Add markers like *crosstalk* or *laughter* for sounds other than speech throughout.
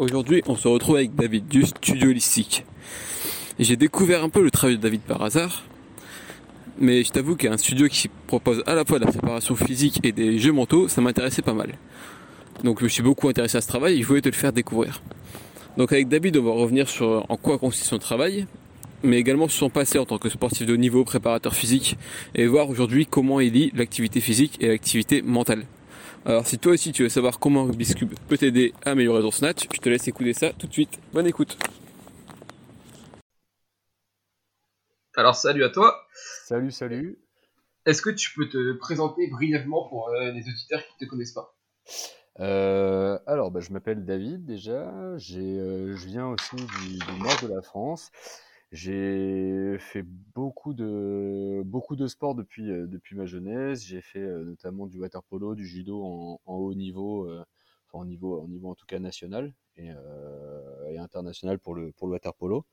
Aujourd'hui, on se retrouve avec David du Studio Holistique. J'ai découvert un peu le travail de David par hasard, mais je t'avoue qu'un studio qui propose à la fois de la préparation physique et des jeux mentaux, ça m'intéressait pas mal. Donc je me suis beaucoup intéressé à ce travail et je voulais te le faire découvrir. Donc avec David, on va revenir sur en quoi consiste son travail, mais également sur son passé en tant que sportif de haut niveau, préparateur physique, et voir aujourd'hui comment il lie l'activité physique et l'activité mentale. Alors si toi aussi tu veux savoir comment Rubik's Cube peut t'aider à améliorer ton snatch, je te laisse écouter ça tout de suite. Bonne écoute. Alors salut à toi. Salut, salut. Est-ce que tu peux te présenter brièvement pour euh, les auditeurs qui ne te connaissent pas? Euh, alors, bah, je m'appelle David déjà. J'ai, euh, je viens aussi du, du nord de la France. J'ai fait beaucoup de beaucoup de sports depuis euh, depuis ma jeunesse. J'ai fait euh, notamment du water polo, du judo en, en haut niveau, euh, enfin en niveau en niveau en tout cas national et, euh, et international pour le pour le water polo.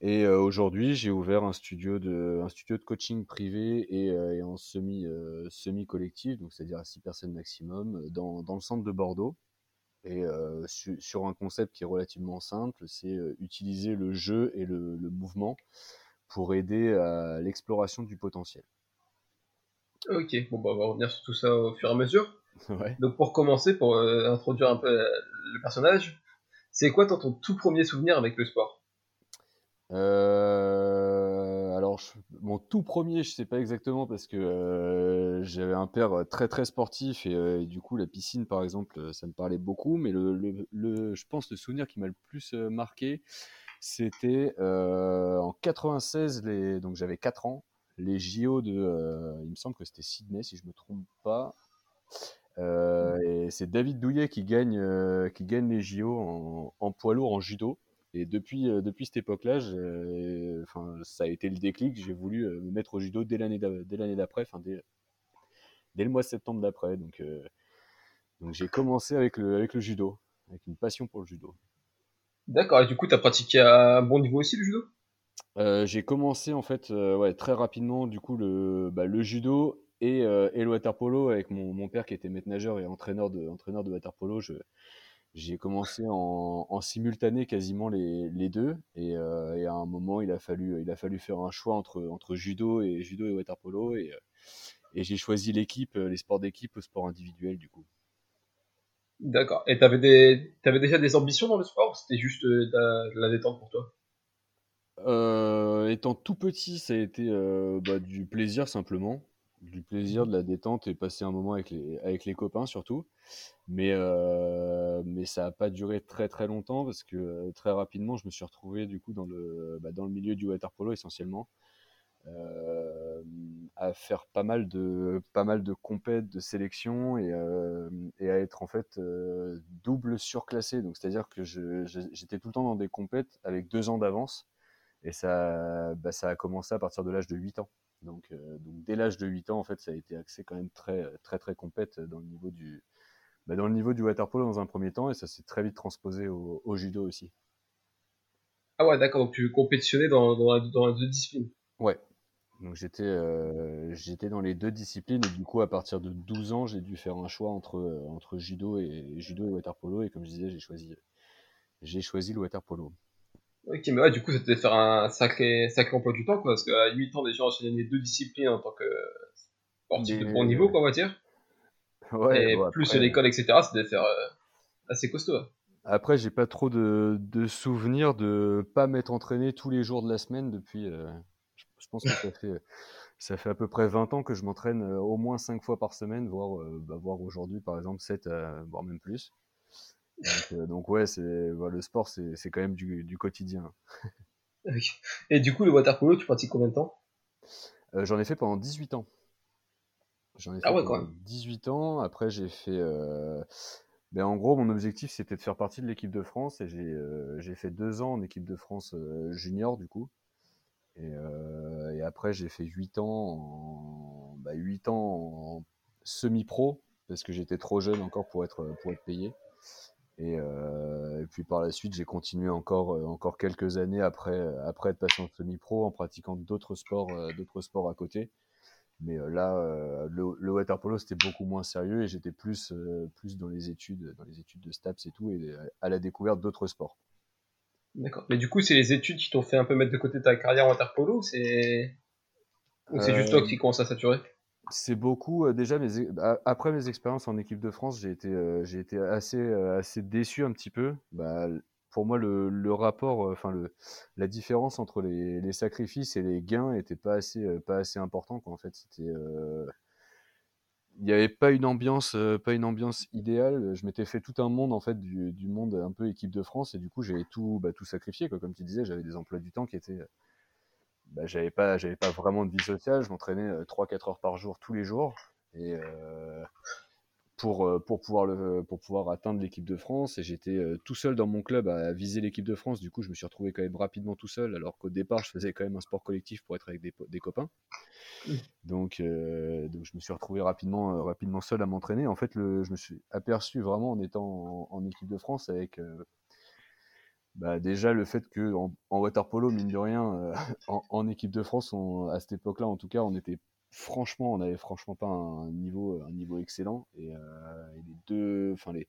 Et euh, aujourd'hui, j'ai ouvert un studio de un studio de coaching privé et, euh, et en semi semi collectif, donc c'est-à-dire à six personnes maximum, dans dans le centre de Bordeaux. Et euh, su- sur un concept qui est relativement simple, c'est euh, utiliser le jeu et le, le mouvement pour aider à l'exploration du potentiel. Ok, bon bah on va revenir sur tout ça au fur et à mesure. *laughs* Ouais. Donc pour commencer, pour euh, introduire un peu le personnage, c'est quoi ton, ton tout premier souvenir avec le sport? Euh, mon tout premier, je sais pas exactement parce que euh, j'avais un père très très sportif et, euh, du coup la piscine par exemple, euh, ça me parlait beaucoup. Mais le, je pense le souvenir qui m'a le plus marqué, c'était en 96, les, donc j'avais 4 ans, les JO de, il me semble que c'était Sydney si je me trompe pas. Et c'est David Douillet qui gagne, les JO en poids lourd en judo. Et depuis, euh, depuis cette époque-là, j'ai- enfin, ça a été le déclic. J'ai voulu euh, me mettre au judo dès l'année d'a- dès l'année d'après, enfin, dès, dès le mois de septembre d'après. Donc, euh, donc j'ai commencé avec le, avec le judo, avec une passion pour le judo. D'accord, et du coup t'as pratiqué à un bon niveau aussi le judo? Euh, j'ai commencé en fait euh, ouais, très rapidement du coup le, bah, le judo et, euh, et le water polo avec mon, mon père qui était maître nageur et entraîneur de, entraîneur de water polo. Je, j'ai commencé en, en simultané quasiment les, les deux et, euh, et à un moment il a fallu, il a fallu faire un choix entre, entre judo et judo et water polo et, et j'ai choisi l'équipe, euh, les sports d'équipe au sport individuel du coup. D'accord, et t'avais des... t'avais déjà des ambitions dans le sport ou c'était juste euh, de la, de la détente pour toi? Euh, étant tout petit, ça a été euh, bah, du plaisir simplement, du plaisir, de la détente et passer un moment avec les, avec les copains surtout. Mais, euh, mais ça n'a pas duré très très longtemps parce que euh, très rapidement, je me suis retrouvé du coup dans le, bah, dans le milieu du water polo essentiellement, euh, à faire pas mal de, pas mal de compètes, de sélections et, et à être en fait double surclassé. Donc c'est-à-dire que j'étais tout le temps dans des compètes avec deux ans d'avance. Et ça, bah, ça a commencé à partir de l'âge de 8 ans. Donc, euh, donc dès l'âge de 8 ans, en fait, ça a été axé quand même très, très, très compète dans le niveau du, bah, dans le niveau du water polo dans un premier temps, et ça s'est très vite transposé au, au judo aussi. Ah ouais, d'accord, donc tu compétitionnais dans, dans, les deux disciplines. Ouais. Donc j'étais, euh, j'étais dans les deux disciplines, et du coup, à partir de 12 ans, j'ai dû faire un choix entre, euh, entre judo et judo et water polo, et comme je disais, j'ai choisi, j'ai choisi le water polo. Ok, mais ouais, du coup, ça devait faire un sacré, sacré emploi du temps, quoi, parce qu'à 8 ans, déjà, enchaîner les deux disciplines en tant que sportif de bon niveau, quoi, on va dire. Ouais, et bon, plus après- l'école, etc., devait faire euh, assez costaud. hein. Après, j'ai pas trop de, de souvenirs de pas m'être entraîné tous les jours de la semaine depuis. euh, je, je pense que ça fait, ça fait à peu près 20 ans que je m'entraîne euh, au moins 5 fois par semaine, voire, euh, bah, voire aujourd'hui, par exemple, 7, euh, voire même plus. Donc, euh, donc ouais, c'est, bah, le sport, c'est, c'est quand même du, du quotidien. Et du coup, le water polo, tu pratiques combien de temps? Euh, j'en ai fait pendant 18 ans. J'en ai fait Ah ouais, quand pendant 18 ans. Après, j'ai fait, euh, ben, en gros, mon objectif, c'était de faire partie de l'équipe de France et j'ai fait deux ans en équipe de France junior, du coup. Et, et après, j'ai fait huit ans en, bah, 8 ans en semi-pro parce que j'étais trop jeune encore pour être, pour être payé. Et, euh, et, puis par la suite, j'ai continué encore, euh, encore quelques années après, après être passé en semi-pro en pratiquant d'autres sports, euh, d'autres sports à côté. Mais euh, là, le, le water polo c'était beaucoup moins sérieux et j'étais plus, plus dans les études, dans les études de STAPS et tout, et à la découverte d'autres sports. D'accord. Mais du coup, c'est les études qui t'ont fait un peu mettre de côté ta carrière en water polo, c'est ou c'est juste toi qui commence à saturer c'est beaucoup. déjà, mes, après mes expériences en équipe de France, j'ai été, j'ai été assez, assez déçu un petit peu. Bah, pour moi, le, le rapport, enfin la différence entre les, les, sacrifices et les gains était pas assez, pas assez important. Quoi. En fait, c'était, il n'y avait pas une ambiance, pas une ambiance idéale. Je m'étais fait tout un monde en fait du, du, monde un peu équipe de France et du coup, j'avais tout, bah, tout sacrifié. Quoi. Comme tu disais, j'avais des emplois du temps qui étaient bah, j'avais pas j'avais pas vraiment de vie sociale. Je m'entraînais 3-4 euh, heures par jour tous les jours. Et euh, pour euh, pour pouvoir le pour pouvoir atteindre l'équipe de France. Et j'étais tout seul dans mon club à viser l'équipe de France. Du coup je me suis retrouvé quand même rapidement tout seul alors qu'au départ je faisais quand même un sport collectif pour être avec des, des copains. Mmh. donc donc je me suis retrouvé rapidement rapidement seul à m'entraîner. En fait le, je me suis aperçu vraiment en étant en, équipe de France avec bah déjà le fait que en, water polo mine de rien euh, *laughs* en, équipe de France à cette époque-là en tout cas on était franchement on avait franchement pas un niveau un niveau excellent et, euh, les deux enfin les,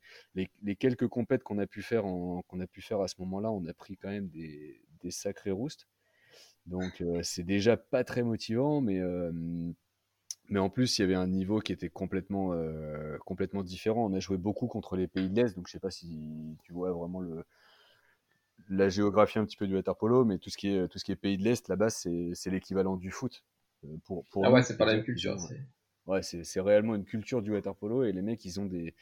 les, quelques compètes qu'on a pu faire qu'on a pu faire à ce moment-là on a pris quand même des, sacrés roustes donc euh, c'est déjà pas très motivant mais mais en plus, il y avait un niveau qui était complètement, complètement différent. On a joué beaucoup contre les pays de l'Est, donc je sais pas si tu vois vraiment le, la géographie un petit peu du water polo, mais tout ce qui est, tout ce qui est pays de l'Est, là-bas, c'est l'équivalent du foot. Euh, pour, pour ah ouais, c'est pas la même culture. Ouais, c'est réellement une culture du water polo et les mecs, ils ont des.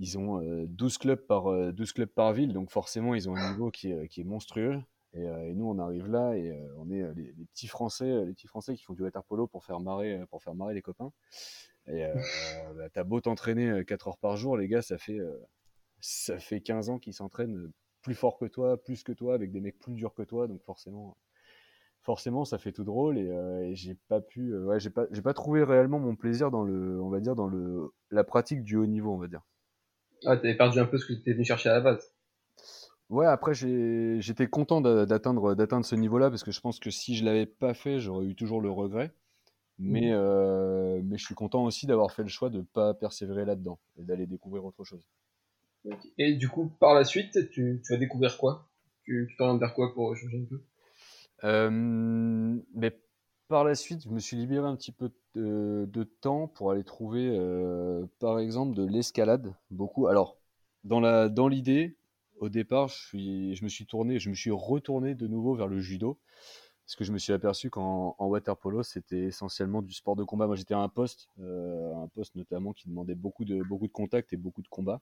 Ils ont 12, euh, clubs par, 12 euh, clubs par ville, donc forcément, ils ont un niveau qui est, qui est monstrueux. Et, et, nous, on arrive là et on est les, petits Français, les petits Français qui font du water polo pour faire marrer, pour faire marrer les copains. Et *laughs* bah, t'as beau t'entraîner 4 heures par jour, les gars, ça fait, ça fait 15 ans qu'ils s'entraînent plus fort que toi, plus que toi, avec des mecs plus durs que toi, donc forcément, forcément, ça fait tout drôle et, euh, j'ai pas pu, euh, ouais, j'ai pas, j'ai pas trouvé réellement mon plaisir dans le, on va dire dans le, la pratique du haut niveau, on va dire. Ah, t'avais perdu un peu ce que tu venu chercher à la base. Ouais, après j'étais content d'atteindre d'atteindre ce niveau-là parce que je pense que si je l'avais pas fait, j'aurais eu toujours le regret. Mais, mmh. euh, mais je suis content aussi d'avoir fait le choix de pas persévérer là-dedans et d'aller découvrir autre chose. Et du coup, par la suite, tu, vas découvrir quoi? Tu t'orientes vers quoi pour changer un peu? Euh, mais par la suite, je me suis libéré un petit peu de, temps pour aller trouver, euh, par exemple, de l'escalade. Beaucoup. Alors, dans la dans l'idée, au départ, je, suis, je me suis tourné, je me suis retourné de nouveau vers le judo, parce que je me suis aperçu qu'en water polo, c'était essentiellement du sport de combat. Moi, j'étais à un poste, euh, un poste notamment qui demandait beaucoup de beaucoup de contacts et beaucoup de combats.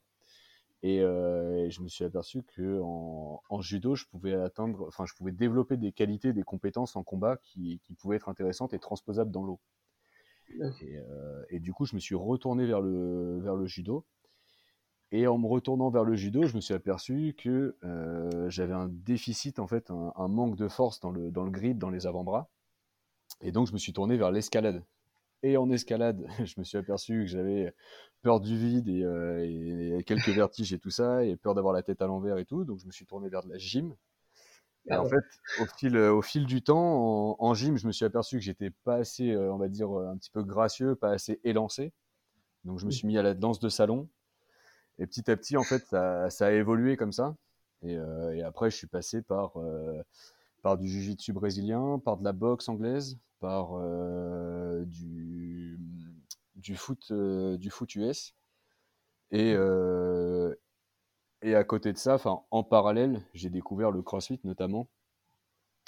Euh, et, je me suis aperçu que en, judo, je pouvais atteindre, enfin, je pouvais développer des qualités, des compétences en combat qui, pouvaient être intéressantes et transposables dans l'eau. Euh, et, du coup, je me suis retourné vers le, vers le judo. Et en me retournant vers le judo, je me suis aperçu que euh, j'avais un déficit, en fait, un, un, manque de force dans le, dans le grip, dans les avant-bras. Et donc, je me suis tourné vers l'escalade. Et en escalade, *laughs* je me suis aperçu que j'avais peur du vide euh, et, quelques *laughs* vertiges et tout ça, et peur d'avoir la tête à l'envers et tout. Donc je me suis tourné vers de la gym. Et ah en fait, au fil, au fil du temps, en, gym, je me suis aperçu que j'étais pas assez, euh, on va dire, un petit peu gracieux, pas assez élancé. Donc je me suis mis à la danse de salon. Et petit à petit, en fait, ça, ça a évolué comme ça. Et, euh, et, après, je suis passé par, par du jiu-jitsu brésilien, par de la boxe anglaise, par euh, du, du, foot, euh, du foot US. Et, euh, et à côté de ça, en parallèle, j'ai découvert le CrossFit notamment.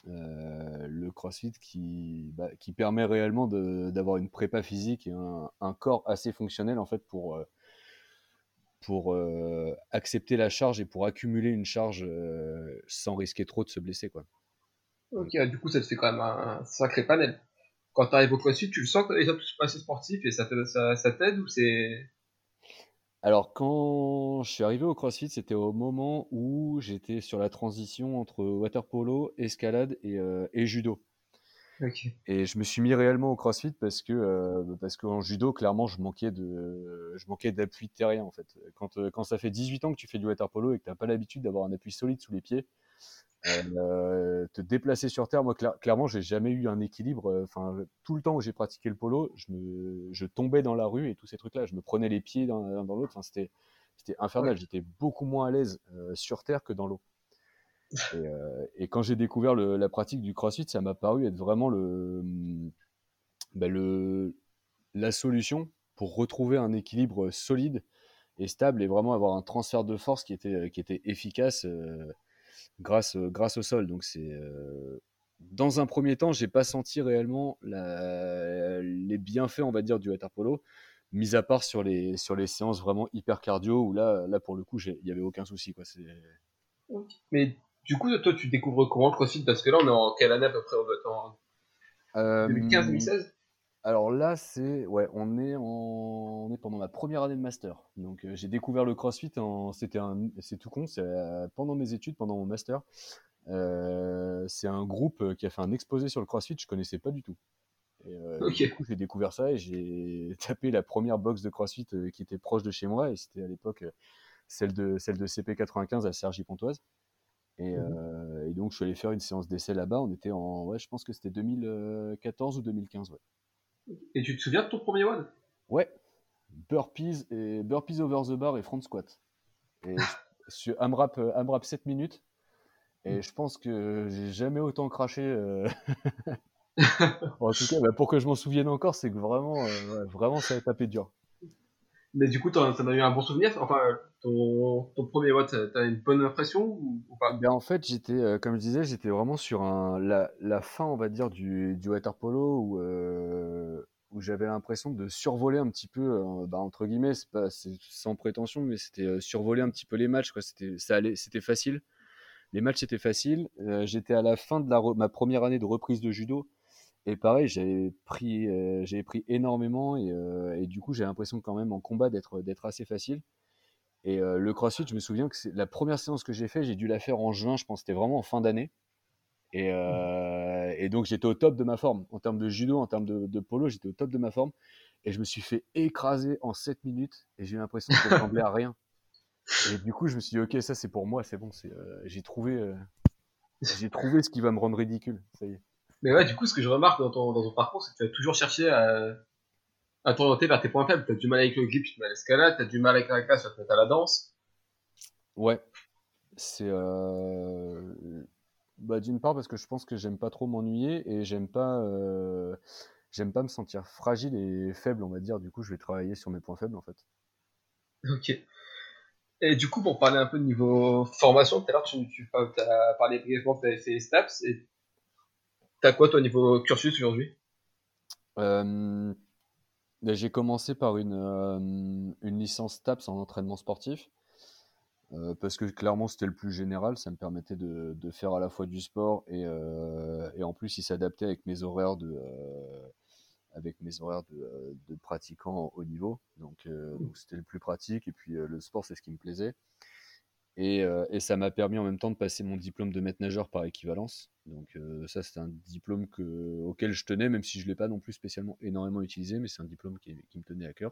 le CrossFit qui, bah, qui permet réellement d'avoir une prépa physique et un, un, corps assez fonctionnel en fait pour, pour accepter la charge et pour accumuler une charge sans risquer trop de se blesser. Quoi. Ok, du coup, ça te fait quand même un, sacré panel. Quand tu arrives au CrossFit, tu le sens que tu es assez sportif et ça t'aide ça, ça ou c'est. Alors, quand je suis arrivé au CrossFit, c'était au moment où j'étais sur la transition entre water polo, escalade et, euh, et judo. Ok. Et je me suis mis réellement au CrossFit parce que euh, parce qu'en judo, clairement, je manquais de je manquais d'appui terrien en fait. Quand, euh, quand ça fait 18 ans que tu fais du water polo et que tu n'as pas l'habitude d'avoir un appui solide sous les pieds, euh, te déplacer sur terre, moi cla- clairement, j'ai jamais eu un équilibre. euh, Enfin, tout le temps où j'ai pratiqué le polo, je me je tombais dans la rue et tous ces trucs-là, je me prenais les pieds dans l'un dans l'autre. Enfin, c'était c'était infernal. Ouais. J'étais beaucoup moins à l'aise euh, sur terre que dans l'eau. Et, euh, et quand j'ai découvert le- la pratique du CrossFit, ça m'a paru être vraiment le, bah, le, la solution pour retrouver un équilibre solide et stable et vraiment avoir un transfert de force qui était, qui était efficace euh, grâce, grâce au sol. Donc c'est euh, dans un premier temps, j'ai pas senti réellement la- les bienfaits, on va dire, du water polo, mis à part sur les, sur les séances vraiment hyper cardio où là, là pour le coup, il n'y avait aucun souci. Quoi. C'est- Mais du coup, toi, tu découvres comment le CrossFit? Parce que là, on est en quelle année à peu près On doit en Euh, 2015-2016 Alors là, c'est ouais, on est en, on est pendant ma première année de master. Donc euh, j'ai découvert le CrossFit en, c'était un, c'est tout con, c'est euh, pendant mes études, pendant mon master. Euh, c'est un groupe qui a fait un exposé sur le CrossFit, je connaissais pas du tout. Et. Du coup, j'ai découvert ça et j'ai *laughs* tapé la première box de CrossFit qui était proche de chez moi et c'était à l'époque celle de celle de CP95 à Sergi Pontoise. Et, euh, et donc je suis allé faire une séance d'essai là-bas. On était en, ouais, je pense que c'était 2014 ou 2015, ouais. Et tu te souviens de ton premier one? Ouais, burpees et burpees over the bar et front squat. Et *laughs* sur AMRAP, euh, AMRAP 7 minutes. Et je pense que j'ai jamais autant craché. euh, *laughs* *laughs* en tout cas, bah, pour que je m'en souvienne encore, c'est que vraiment, euh, ouais, vraiment, ça a tapé dur. Mais du coup, t'en as eu un bon souvenir? Enfin, ton, ton premier one, t'as une bonne impression Ben, en fait, j'étais, euh, comme je disais, j'étais vraiment sur un, la, la fin, on va dire, du, du water où, euh, où j'avais l'impression de survoler un petit peu, euh, bah, entre guillemets, c'est pas, c'est sans prétention, mais c'était euh, survoler un petit peu les matchs. C'était, ça allait, c'était facile. Les matchs étaient faciles. Euh, j'étais à la fin de la ma première année de reprise de judo. Et pareil, j'avais pris, euh, pris énormément et, euh, et du coup, j'ai l'impression quand même en combat d'être, assez facile. Et euh, le CrossFit, je me souviens que c'est la première séance que j'ai fait, j'ai dû la faire en juin, je pense c'était vraiment en fin d'année. Et, donc j'étais au top de ma forme. En termes de judo, en termes de, polo, j'étais au top de ma forme. Et je me suis fait écraser en 7 minutes et j'ai l'impression que je ressemblais à rien. Et du coup, je me suis dit, ok, ça c'est pour moi, c'est bon, j'ai trouvé, j'ai trouvé ce qui va me rendre ridicule. Ça y est. Mais ouais, du coup, ce que je remarque dans ton, dans ton parcours, c'est que tu as toujours cherché à, à t'orienter vers tes points faibles. Tu as du mal avec le grip, tu te mets à l'escalade, tu as du mal avec la classe, tu à la danse. Ouais, c'est euh, bah, d'une part parce que je pense que j'aime pas trop m'ennuyer et j'aime pas euh, j'aime pas me sentir fragile et faible, on va dire. Du coup, je vais travailler sur mes points faibles en fait. Ok. Et du coup, pour parler un peu de niveau formation, tout à l'heure, tu, tu as parlé brièvement que tu avais fait STAPS. Et t'as quoi, toi, niveau cursus aujourd'hui? Euh, ben, j'ai commencé par une, euh, une licence TAPS en entraînement sportif. euh, parce que clairement c'était le plus général, ça me permettait de, de faire à la fois du sport et, et en plus il s'adaptait avec mes horaires de, avec mes horaires de, de pratiquant au niveau. Donc euh, donc c'était le plus pratique et puis euh, le sport c'est ce qui me plaisait. Et, euh, et ça m'a permis en même temps de passer mon diplôme de maître nageur par équivalence. Donc euh, ça c'est un diplôme que, auquel je tenais, même si je ne l'ai pas non plus spécialement énormément utilisé, mais c'est un diplôme qui, qui me tenait à cœur.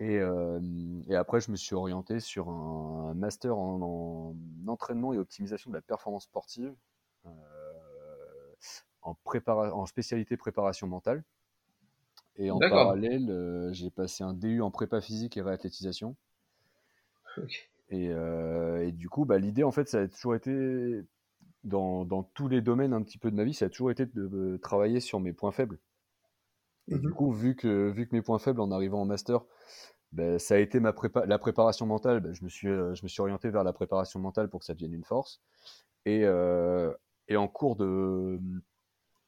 Et, euh, et après, je me suis orienté sur un master en, en entraînement et optimisation de la performance sportive, en, spécialité préparation mentale. Et en parallèle, j'ai passé un DU en prépa physique et réathlétisation. Et, euh, et du coup, bah, l'idée, en fait, ça a toujours été, dans, dans tous les domaines un petit peu de ma vie, ça a toujours été de, travailler sur mes points faibles. Et du Mhm. coup, vu que, vu que mes points faibles en arrivant en master, ben, ça a été ma prépa la préparation mentale, ben, je, me suis, euh, je me suis orienté vers la préparation mentale pour que ça devienne une force. Et, euh, et en, cours de,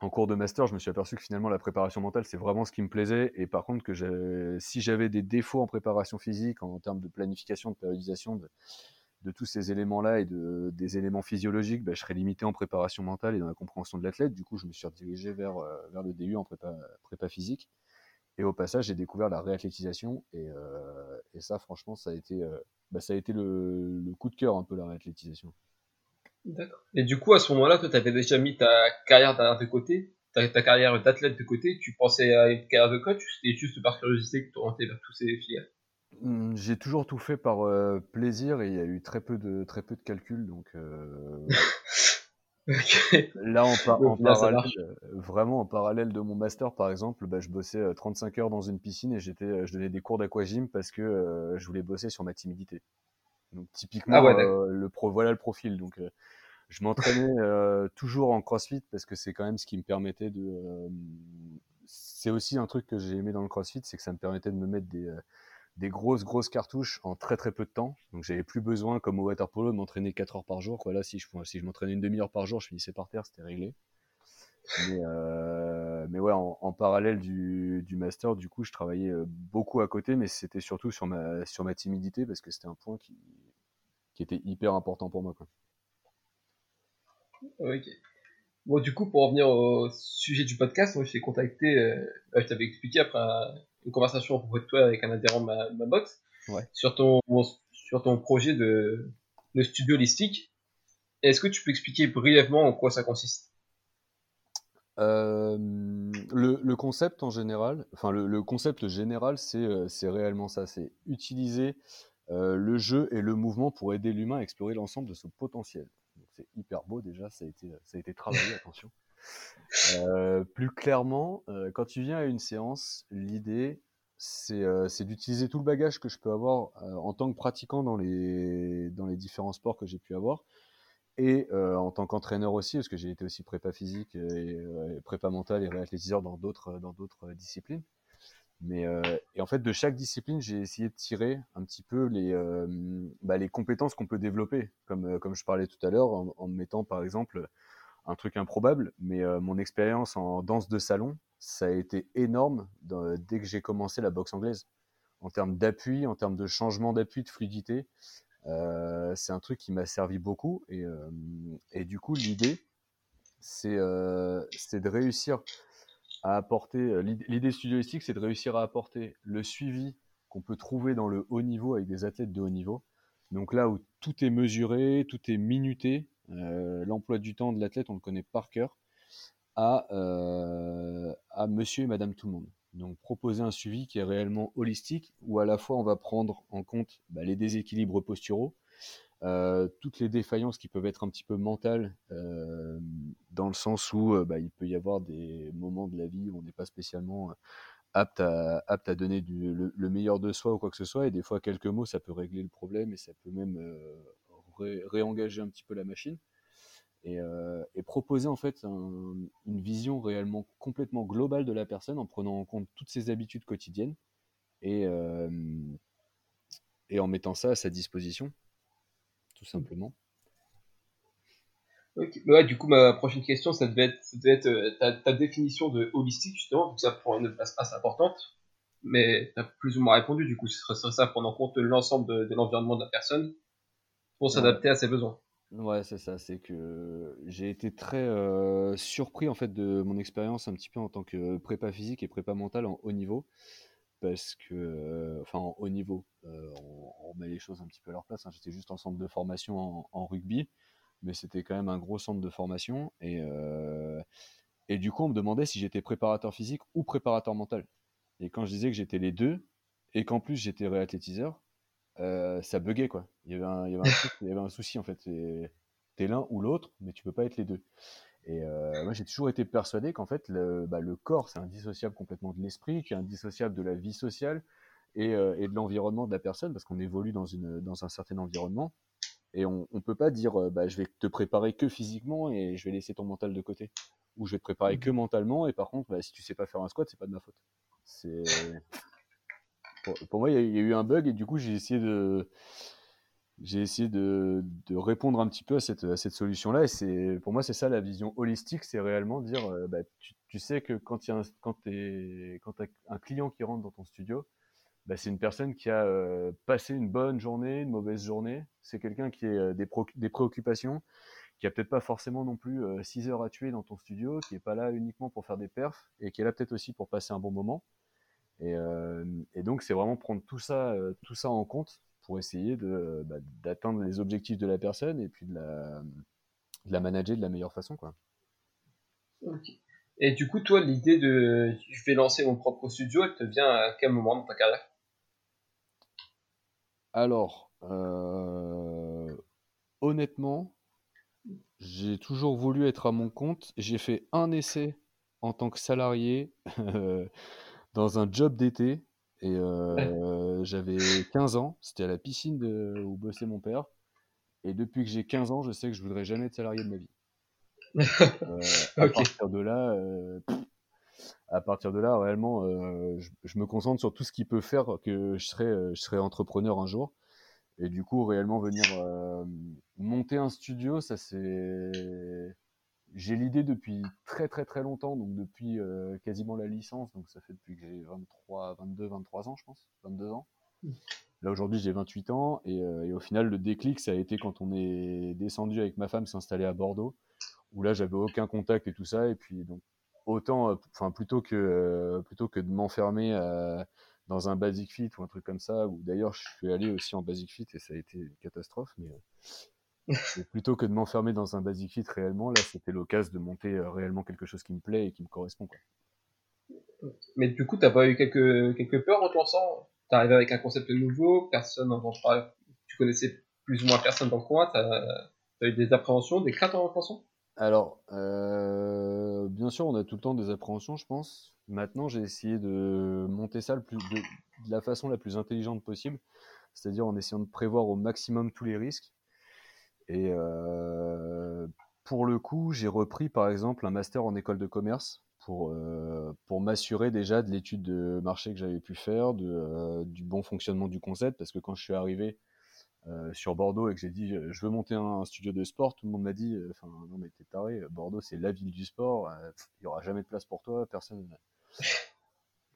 en cours de master, je me suis aperçu que finalement la préparation mentale, c'est vraiment ce qui me plaisait. Et par contre, que si j'avais des défauts en préparation physique, en, termes de planification, de périodisation, de, de tous ces éléments-là et de, des éléments physiologiques, ben, je serais limité en préparation mentale et dans la compréhension de l'athlète. Du coup, je me suis redirigé vers, euh, vers le DU en prépa, physique. Et au passage, j'ai découvert la réathlétisation. Et, et, ça, franchement, ça a été, bah, ça a été le, le, coup de cœur un peu, la réathlétisation. D'accord. Et du coup, à ce moment-là, toi, tu avais déjà mis ta carrière derrière de côté, ta, ta carrière d'athlète de côté, tu pensais à une carrière de coach ou c'était juste par curiosité que tu orientais vers tous ces filières? Mmh, J'ai toujours tout fait par plaisir et il y a eu très peu de, très peu de calculs. Donc, euh... *laughs* Là, en, parallèle, euh, vraiment en parallèle de mon master, par exemple, bah, je bossais 35 heures dans une piscine et j'étais, je donnais des cours d'aquagym parce que je voulais bosser sur ma timidité. Donc typiquement, ah le pro, voilà le profil. Donc je m'entraînais euh, toujours en crossfit parce que c'est quand même ce qui me permettait de. Euh, c'est aussi un truc que j'ai aimé dans le crossfit, c'est que ça me permettait de me mettre des, euh, des grosses, grosses cartouches en très, très peu de temps. Donc j'avais plus besoin, comme au water polo, de m'entraîner 4 heures par jour. Quoi. Là, si je, si je m'entraînais une demi-heure par jour, je finissais par terre, c'était réglé. Mais, mais ouais, en, en parallèle du, du, master, du coup, je travaillais beaucoup à côté, mais c'était surtout sur ma, sur ma timidité parce que c'était un point qui, qui était hyper important pour moi. Quoi. Ok. Bon, du coup, pour revenir au sujet du podcast, moi, je t'ai contacté, euh, bah, je t'avais expliqué après une conversation à propos de toi avec un adhérent de ma, box, sur, ton, sur ton projet de, de studio holistique. Est-ce que tu peux expliquer brièvement en quoi ça consiste? Euh, le, le, concept en général, enfin le, le concept général, c'est euh, réellement ça, c'est utiliser euh, le jeu et le mouvement pour aider l'humain à explorer l'ensemble de son potentiel c'est hyper beau déjà, ça a été, ça a été travaillé, attention. *laughs* Euh, plus clairement, euh, quand tu viens à une séance, l'idée, c'est euh, d'utiliser tout le bagage que je peux avoir en tant que pratiquant dans les, dans les différents sports que j'ai pu avoir, et en tant qu'entraîneur aussi, parce que j'ai été aussi prépa physique, et, prépa mentale et réathlétiseur dans d'autres disciplines. Mais euh, et en fait, de chaque discipline, j'ai essayé de tirer un petit peu les, euh, bah, les compétences qu'on peut développer, comme, euh, comme je parlais tout à l'heure, en, mettant par exemple un truc improbable. Mais mon expérience en danse de salon, ça a été énorme dès que j'ai commencé la boxe anglaise. En termes d'appui, en termes de changement d'appui, de fluidité, c'est un truc qui m'a servi beaucoup. Et, et du coup, l'idée, c'est de réussir à apporter. Euh, l'idée studioistique, c'est de réussir à apporter le suivi qu'on peut trouver dans le haut niveau avec des athlètes de haut niveau. Donc là où tout est mesuré, tout est minuté, euh, l'emploi du temps de l'athlète, on le connaît par cœur, à, euh, à monsieur et madame tout le monde. Donc proposer un suivi qui est réellement holistique, où à la fois on va prendre en compte bah, les déséquilibres posturaux, euh, toutes les défaillances qui peuvent être un petit peu mentales, euh, dans le sens où euh, bah, il peut y avoir des moments de la vie où on n'est pas spécialement apte à, donner le, meilleur de soi ou quoi que ce soit, et des fois quelques mots, ça peut régler le problème et ça peut même réengager un petit peu la machine. Et, proposer en fait une vision réellement complètement globale de la personne en prenant en compte toutes ses habitudes quotidiennes et en mettant ça à sa disposition tout simplement. Ouais, du coup, ma prochaine question, ça devait être, ça devait être euh, ta, définition de holistique, justement, vu que ça prend une place assez importante. Mais tu as plus ou moins répondu, du coup, ce serait ça, prendre en compte l'ensemble de, l'environnement de la personne pour s'adapter à ses besoins. Ouais, c'est ça, c'est que j'ai été très euh, surpris en fait de mon expérience un petit peu en tant que prépa physique et prépa mentale en haut niveau parce que, enfin, au niveau, euh, on, met les choses un petit peu à leur place. Hein. J'étais juste en centre de formation en, rugby, mais c'était quand même un gros centre de formation. Et, et du coup, on me demandait si j'étais préparateur physique ou préparateur mental. Et quand je disais que j'étais les deux, et qu'en plus j'étais réathlétiseur, ça buguait quoi. Il y avait un, il y avait un, il y avait un souci en fait. T'es l'un ou l'autre, mais tu peux pas être les deux. Et euh, moi, j'ai toujours été persuadé qu'en fait, le, bah, le corps, c'est indissociable complètement de l'esprit, qui est indissociable de la vie sociale et, euh, de l'environnement de la personne, parce qu'on évolue dans, un certain environnement. Et on ne peut pas dire, euh, bah, je vais te préparer que physiquement et je vais laisser ton mental de côté. Ou je vais te préparer que mentalement, et par contre, bah, si tu sais pas faire un squat, c'est pas de ma faute. Pour, moi, il y, a eu un bug, et du coup, j'ai essayé de j'ai essayé de, répondre un petit peu à cette, solution-là. C'est, pour moi, c'est ça la vision holistique, c'est réellement dire, euh, bah, tu, tu, sais que quand quand as un client qui rentre dans ton studio, bah, c'est une personne qui a euh, passé une bonne journée, une mauvaise journée. C'est quelqu'un qui a euh, des, préoccupations, qui a peut-être pas forcément non plus 6 heures à tuer dans ton studio, qui est pas là uniquement pour faire des perfs et qui est là peut-être aussi pour passer un bon moment. Et, donc, c'est vraiment prendre tout ça en compte pour essayer de, bah, d'atteindre les objectifs de la personne et puis de la, de la manager de la meilleure façon. Quoi. Et du coup, toi, l'idée de je vais lancer mon propre studio, elle te vient à quel moment dans ta carrière? Alors, honnêtement, j'ai toujours voulu être à mon compte. J'ai fait un essai en tant que salarié *laughs* dans un job d'été. Et euh, j'avais 15 ans. C'était à la piscine de, où bossait mon père. Et depuis que j'ai 15 ans, je sais que je voudrais jamais être salarié de ma vie. *laughs* Euh, à partir de là, euh, à partir de là, réellement, je, je, me concentre sur tout ce qui peut faire que je serai, je serai entrepreneur un jour. Et du coup, réellement venir monter un studio, ça c'est j'ai l'idée depuis très très très longtemps, donc depuis euh, quasiment la licence, donc ça fait depuis que j'ai 23, 22, 23 ans, je pense, 22 ans. Mmh. Là aujourd'hui j'ai 28 ans et, euh, et, au final le déclic ça a été quand on est descendu avec ma femme s'installer à Bordeaux, où là j'avais aucun contact et tout ça, et puis donc autant, euh, enfin plutôt que plutôt que de m'enfermer dans un basic fit ou un truc comme ça, ou d'ailleurs je suis allé aussi en basic fit et ça a été une catastrophe, mais plutôt que de m'enfermer dans un basic fit réellement, là, c'était l'occasion de monter euh, réellement quelque chose qui me plaît et qui me correspond. Quoi. Mais du coup, t'as pas eu quelques, quelques peurs en te lançant? T'es arrivé avec un concept nouveau, personne n'en tu connaissais plus ou moins personne dans le coin, t'as as eu des appréhensions, des craintes en lançant Alors, euh, bien sûr, on a tout le temps des appréhensions, je pense. Maintenant, j'ai essayé de monter ça le plus, de, de la façon la plus intelligente possible, c'est-à-dire en essayant de prévoir au maximum tous les risques et euh, pour le coup, j'ai repris par exemple un master en école de commerce pour, euh, pour m'assurer déjà de l'étude de marché que j'avais pu faire, euh, du bon fonctionnement du concept, parce que quand je suis arrivé sur Bordeaux et que j'ai dit je veux monter un, studio de sport, tout le monde m'a dit non mais t'es taré, Bordeaux c'est la ville du sport, il y aura jamais de place pour toi, personne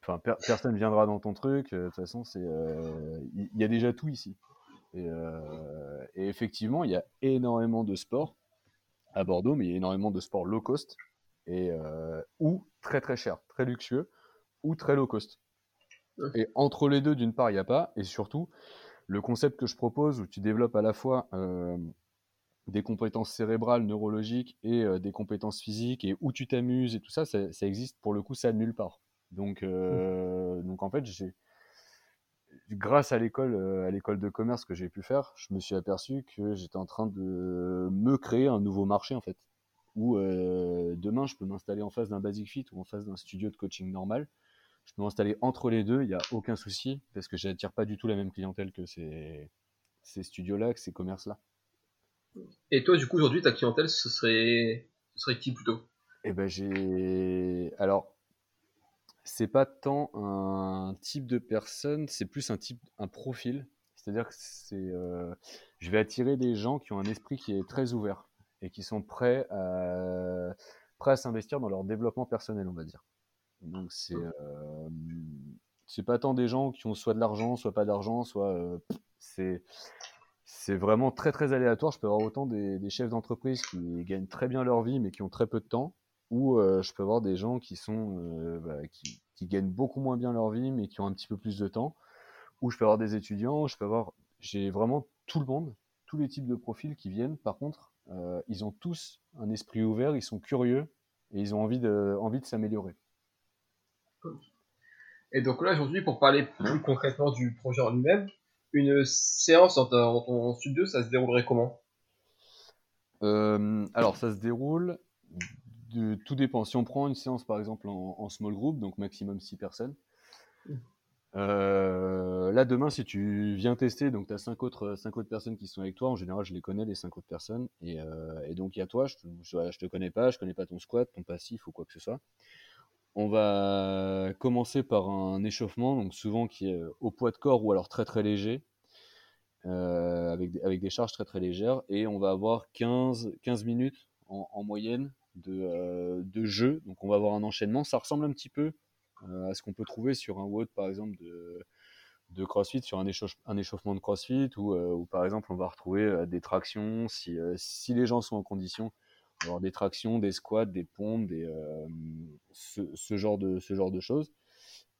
enfin personne viendra dans ton truc, de toute façon c'est il y, a déjà tout ici. Euh, et, effectivement, il y a énormément de sports à Bordeaux, mais il y a énormément de sports low cost et euh, ou très très cher, très luxueux ou très low cost. Et entre les deux, d'une part, il n'y a pas, et surtout, le concept que je propose où tu développes à la fois euh, des compétences cérébrales, neurologiques et des compétences physiques et où tu t'amuses et tout ça, ça, existe pour le coup ça nulle part. Donc, mmh. donc en fait, j'ai grâce à l'école, euh, à l'école de commerce que j'ai pu faire, je me suis aperçu que j'étais en train de me créer un nouveau marché en fait. Où euh, demain je peux m'installer en face d'un Basic Fit ou en face d'un studio de coaching normal. Je peux m'installer entre les deux, il n'y a aucun souci parce que j'attire pas du tout la même clientèle que ces, ces studios-là, que ces commerces-là. Et toi, du coup, aujourd'hui, ta clientèle, ce serait, ce serait qui plutôt? Eh ben, j'ai. Alors, c'est pas tant un type de personne, c'est plus un type, un profil. C'est-à-dire que c'est, euh, je vais attirer des gens qui ont un esprit qui est très ouvert et qui sont prêts à, prêts à s'investir dans leur développement personnel, on va dire. Donc c'est, euh, c'est pas tant des gens qui ont soit de l'argent, soit pas d'argent, soit euh, c'est, c'est vraiment très très aléatoire. Je peux avoir autant des, des chefs d'entreprise qui gagnent très bien leur vie mais qui ont très peu de temps, ou euh, je peux avoir des gens qui sont euh, bah, qui, qui, gagnent beaucoup moins bien leur vie mais qui ont un petit peu plus de temps ou je peux avoir des étudiants je peux avoir j'ai vraiment tout le monde tous les types de profils qui viennent. Par contre euh, ils ont tous un esprit ouvert ils sont curieux et ils ont envie de envie de s'améliorer. Et donc là aujourd'hui pour parler plus concrètement du projet en lui-même une séance dans, ton studio ça se déroulerait comment? Alors ça se déroule tout dépend. Si on prend une séance par exemple en, small group, donc maximum 6 personnes, euh, là demain si tu viens tester, donc tu as 5 autres, cinq autres personnes qui sont avec toi, en général je les connais les 5 autres personnes, et, euh, donc il y a toi, je, je, te connais pas, je connais pas ton squat, ton passif ou quoi que ce soit. On va commencer par un échauffement, donc souvent qui est au poids de corps ou alors très très léger, euh, avec, avec, des charges très très légères, et on va avoir 15, 15 minutes en, en moyenne de, euh, de jeu. Donc on va avoir un enchaînement. Ça ressemble un petit peu euh, à ce qu'on peut trouver sur un WOD par exemple de, de CrossFit, sur un, un échauffement de CrossFit, ou euh, par exemple on va retrouver des tractions si, si les gens sont en condition. Avoir des tractions, des squats, des pompes, des, ce, ce, genre de, ce genre de choses.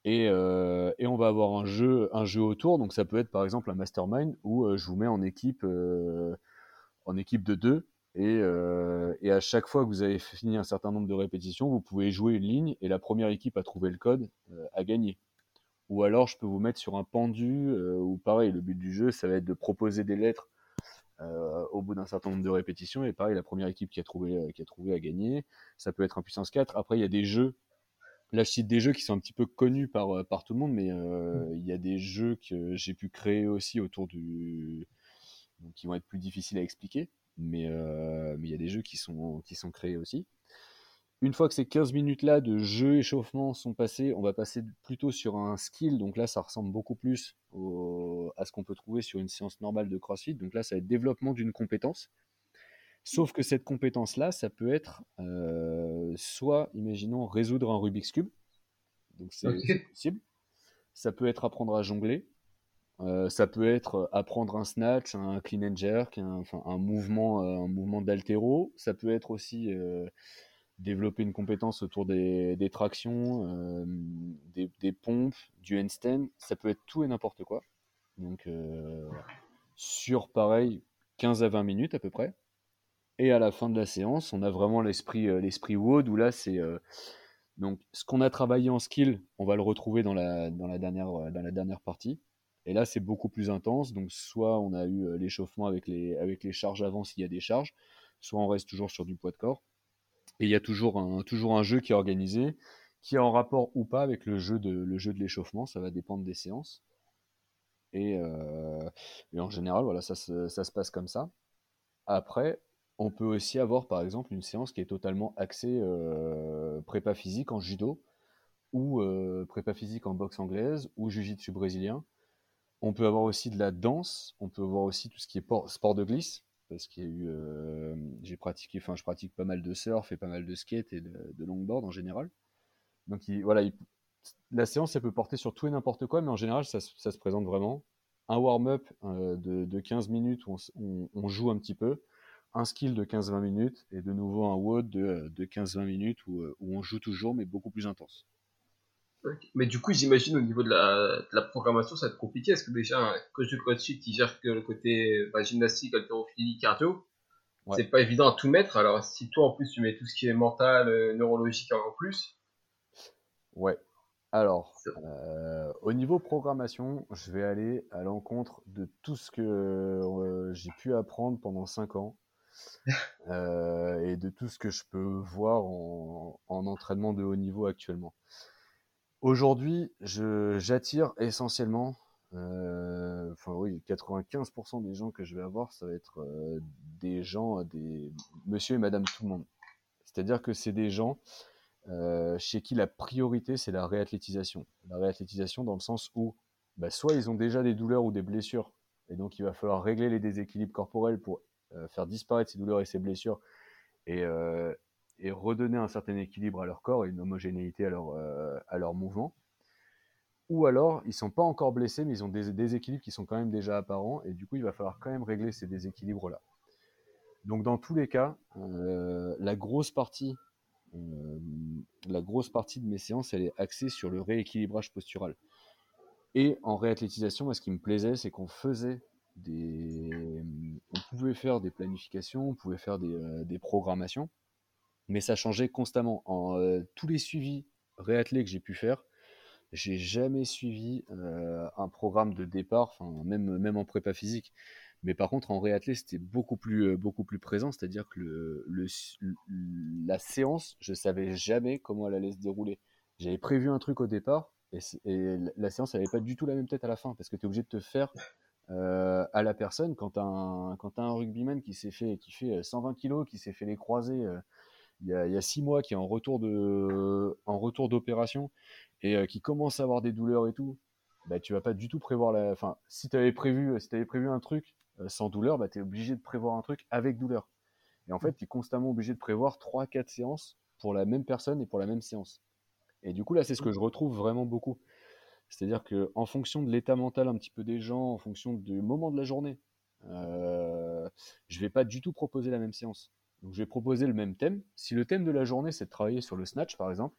Et, et, on va avoir un jeu, un jeu autour. Donc ça peut être par exemple un mastermind où je vous mets en équipe, en équipe de deux. Et, et, à chaque fois que vous avez fini un certain nombre de répétitions, vous pouvez jouer une ligne et la première équipe à trouver le code a gagné. Ou alors je peux vous mettre sur un pendu où pareil, le but du jeu, ça va être de proposer des lettres euh, au bout d'un certain nombre de répétitions. Et pareil, la première équipe qui a trouvé, euh, qui a trouvé a gagné. Ça peut être un puissance 4. Après, il y a des jeux. Là, je cite des jeux qui sont un petit peu connus par, euh, par tout le monde, mais mm. il y a des jeux que j'ai pu créer aussi autour du. qui vont être plus difficiles à expliquer. Mais mais il y a des jeux qui sont, qui sont créés aussi. Une fois que ces 15 minutes-là de jeu échauffement sont passées, on va passer plutôt sur un skill. Donc là, ça ressemble beaucoup plus à ce qu'on peut trouver sur une séance normale de CrossFit. Donc là, ça va être développement d'une compétence. Sauf que cette compétence-là, ça peut être euh, soit, imaginons, résoudre un Rubik's Cube. Donc c'est possible. Ça peut être apprendre à jongler. Euh, ça peut être apprendre un snatch, un clean and jerk, un, un mouvement, euh, un mouvement d'altéro. Ça peut être aussi développer une compétence autour des, tractions, euh, des, pompes, du handstand, ça peut être tout et n'importe quoi. Donc euh, sur pareil 15 à 20 minutes à peu près. Et à la fin de la séance, on a vraiment l'esprit euh, l'esprit WOD où là c'est donc ce qu'on a travaillé en skill, on va le retrouver dans la, dans la, dernière, dans la dernière partie. Et là, c'est beaucoup plus intense. Donc, soit on a eu l'échauffement avec les, avec les charges avant s'il y a des charges, soit on reste toujours sur du poids de corps. Et il y a toujours un, toujours un jeu qui est organisé, qui est en rapport ou pas avec le jeu de, le jeu de l'échauffement, ça va dépendre des séances. Et, euh, en général, voilà, ça se, ça se, passe comme ça. Après, on peut aussi avoir par exemple une séance qui est totalement axée euh, prépa physique en judo, ou euh, prépa physique en boxe anglaise, ou jiu-jitsu brésilien. On peut avoir aussi de la danse, on peut avoir aussi tout ce qui est sport de glisse, parce qu'il y a eu, euh, j'ai pratiqué, enfin je pratique pas mal de surf et pas mal de skate et de, longboard en général. Donc voilà, la séance elle peut porter sur tout et n'importe quoi, mais en général ça, se présente vraiment. Un warm-up euh, de, 15 minutes où on, joue un petit peu, un skill de 15-20 minutes et de nouveau un WOD de, 15-20 minutes où, euh, où on joue toujours mais beaucoup plus intense. Mais du coup, j'imagine au niveau de la, programmation, ça va être compliqué. Est-ce que déjà, un coach de CrossFit qui gère que le côté bah, gymnastique, haltérophilie, cardio, c'est pas évident à tout mettre. Alors, si toi en plus tu mets tout ce qui est mental, euh, neurologique en plus. Ouais. Alors, euh, au niveau programmation, je vais aller à l'encontre de tout ce que euh, j'ai pu apprendre pendant 5 ans *laughs* et de tout ce que je peux voir en entraînement de haut niveau actuellement. Aujourd'hui, j'attire essentiellement, euh, enfin oui, 95% des gens que je vais avoir, ça va être euh, des gens, des monsieur et madame tout le monde. C'est-à-dire que c'est des gens euh, chez qui la priorité, c'est la réathlétisation. La réathlétisation dans le sens où, bah, soit ils ont déjà des douleurs ou des blessures, et donc il va falloir régler les déséquilibres corporels pour faire disparaître ces douleurs et ces blessures, et, et redonner un certain équilibre à leur corps et une homogénéité à leur, euh, à leur mouvement. Ou alors, ils sont pas encore blessés, mais ils ont des déséquilibres qui sont quand même déjà apparents, et du coup, il va falloir quand même régler ces déséquilibres-là. Donc, dans tous les cas, euh, la grosse partie, euh, la grosse partie de mes séances, elle est axée sur le rééquilibrage postural. Et en réathlétisation, ce qui me plaisait, c'est qu'on faisait des, on pouvait faire des planifications, on pouvait faire des, des programmations, mais ça changeait constamment. En euh, tous les suivis réathlés que j'ai pu faire, j'ai jamais suivi euh, un programme de départ, même, même en prépa physique. Mais par contre, en réathlé, c'était beaucoup plus, euh, beaucoup plus présent, c'est-à-dire que la séance, je savais jamais comment elle allait se dérouler. J'avais prévu un truc au départ, et, la séance n'avait pas du tout la même tête à la fin, parce que tu es obligé de te faire à la personne. Quand tu as, un rugbyman qui fait, qui fait 120 kg, qui s'est fait les croisés il y, a, six mois qui est en retour de en retour d'opération et euh, qui commence à avoir des douleurs et tout, bah tu vas pas du tout prévoir la. Enfin, si tu avais prévu si avais prévu un truc euh, sans douleur, bah tu es obligé de prévoir un truc avec douleur. Et en fait, tu es constamment obligé de prévoir 3-4 séances pour la même personne et pour la même séance. Et du coup, là, c'est ce que je retrouve vraiment beaucoup. C'est-à-dire que en fonction de l'état mental un petit peu des gens, en fonction du moment de la journée, euh, je vais pas du tout proposer la même séance. Donc je vais proposer le même thème. Si le thème de la journée c'est de travailler sur le snatch par exemple,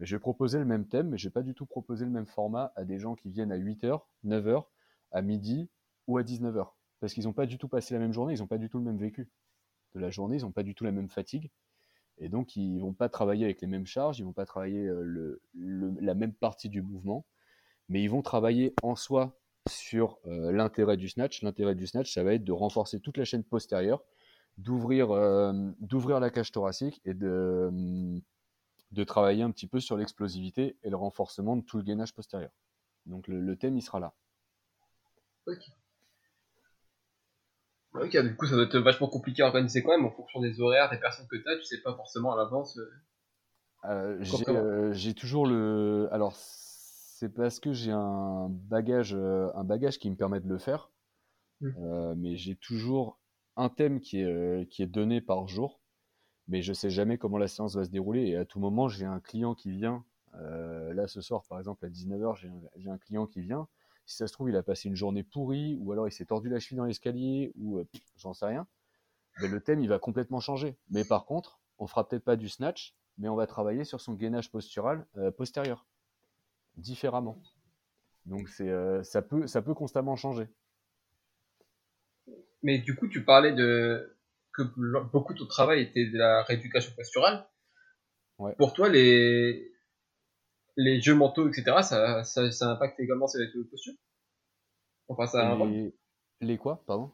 je vais proposer le même thème, mais je vais pas du tout proposer le même format à des gens qui viennent à 8h, 9h, à midi ou à 19h. Parce qu'ils n'ont pas du tout passé la même journée, ils n'ont pas du tout le même vécu de la journée, ils n'ont pas du tout la même fatigue. Et donc, ils vont pas travailler avec les mêmes charges, ils vont pas travailler euh, la même partie du mouvement, mais ils vont travailler en soi sur euh, l'intérêt du snatch. L'intérêt du snatch, ça va être de renforcer toute la chaîne postérieure, d'ouvrir euh, d'ouvrir la cage thoracique et de, de travailler un petit peu sur l'explosivité et le renforcement de tout le gainage postérieur. Donc le, thème, il sera là. Ok. Ok, du coup, ça doit être vachement compliqué à organiser quand même en fonction des horaires, des personnes que tu as, tu sais pas forcément à l'avance. Euh, j'ai toujours le. Alors, c'est parce que j'ai un bagage, euh, un bagage qui me permet de le faire. Mmh. Euh, mais j'ai toujours un thème qui est, euh, qui est donné par jour. Mais je sais jamais comment la séance va se dérouler. Et à tout moment, j'ai un client qui vient. là, ce soir, par exemple, à 19h, j'ai un, client qui vient. Si ça se trouve, il a passé une journée pourrie, ou alors il s'est tordu la cheville dans l'escalier, ou j'en sais rien. Mais le thème, il va complètement changer. Mais par contre, on fera peut-être pas du snatch, mais on va travailler sur son gainage postural postérieur différemment. Donc euh, ça peut constamment changer. Mais du coup, tu parlais de que beaucoup de ton travail était de la rééducation posturale. Pour toi, les les jeux mentaux, etc., ça, ça, ça impacte également cette posture Enfin, ça les, les quoi, pardon?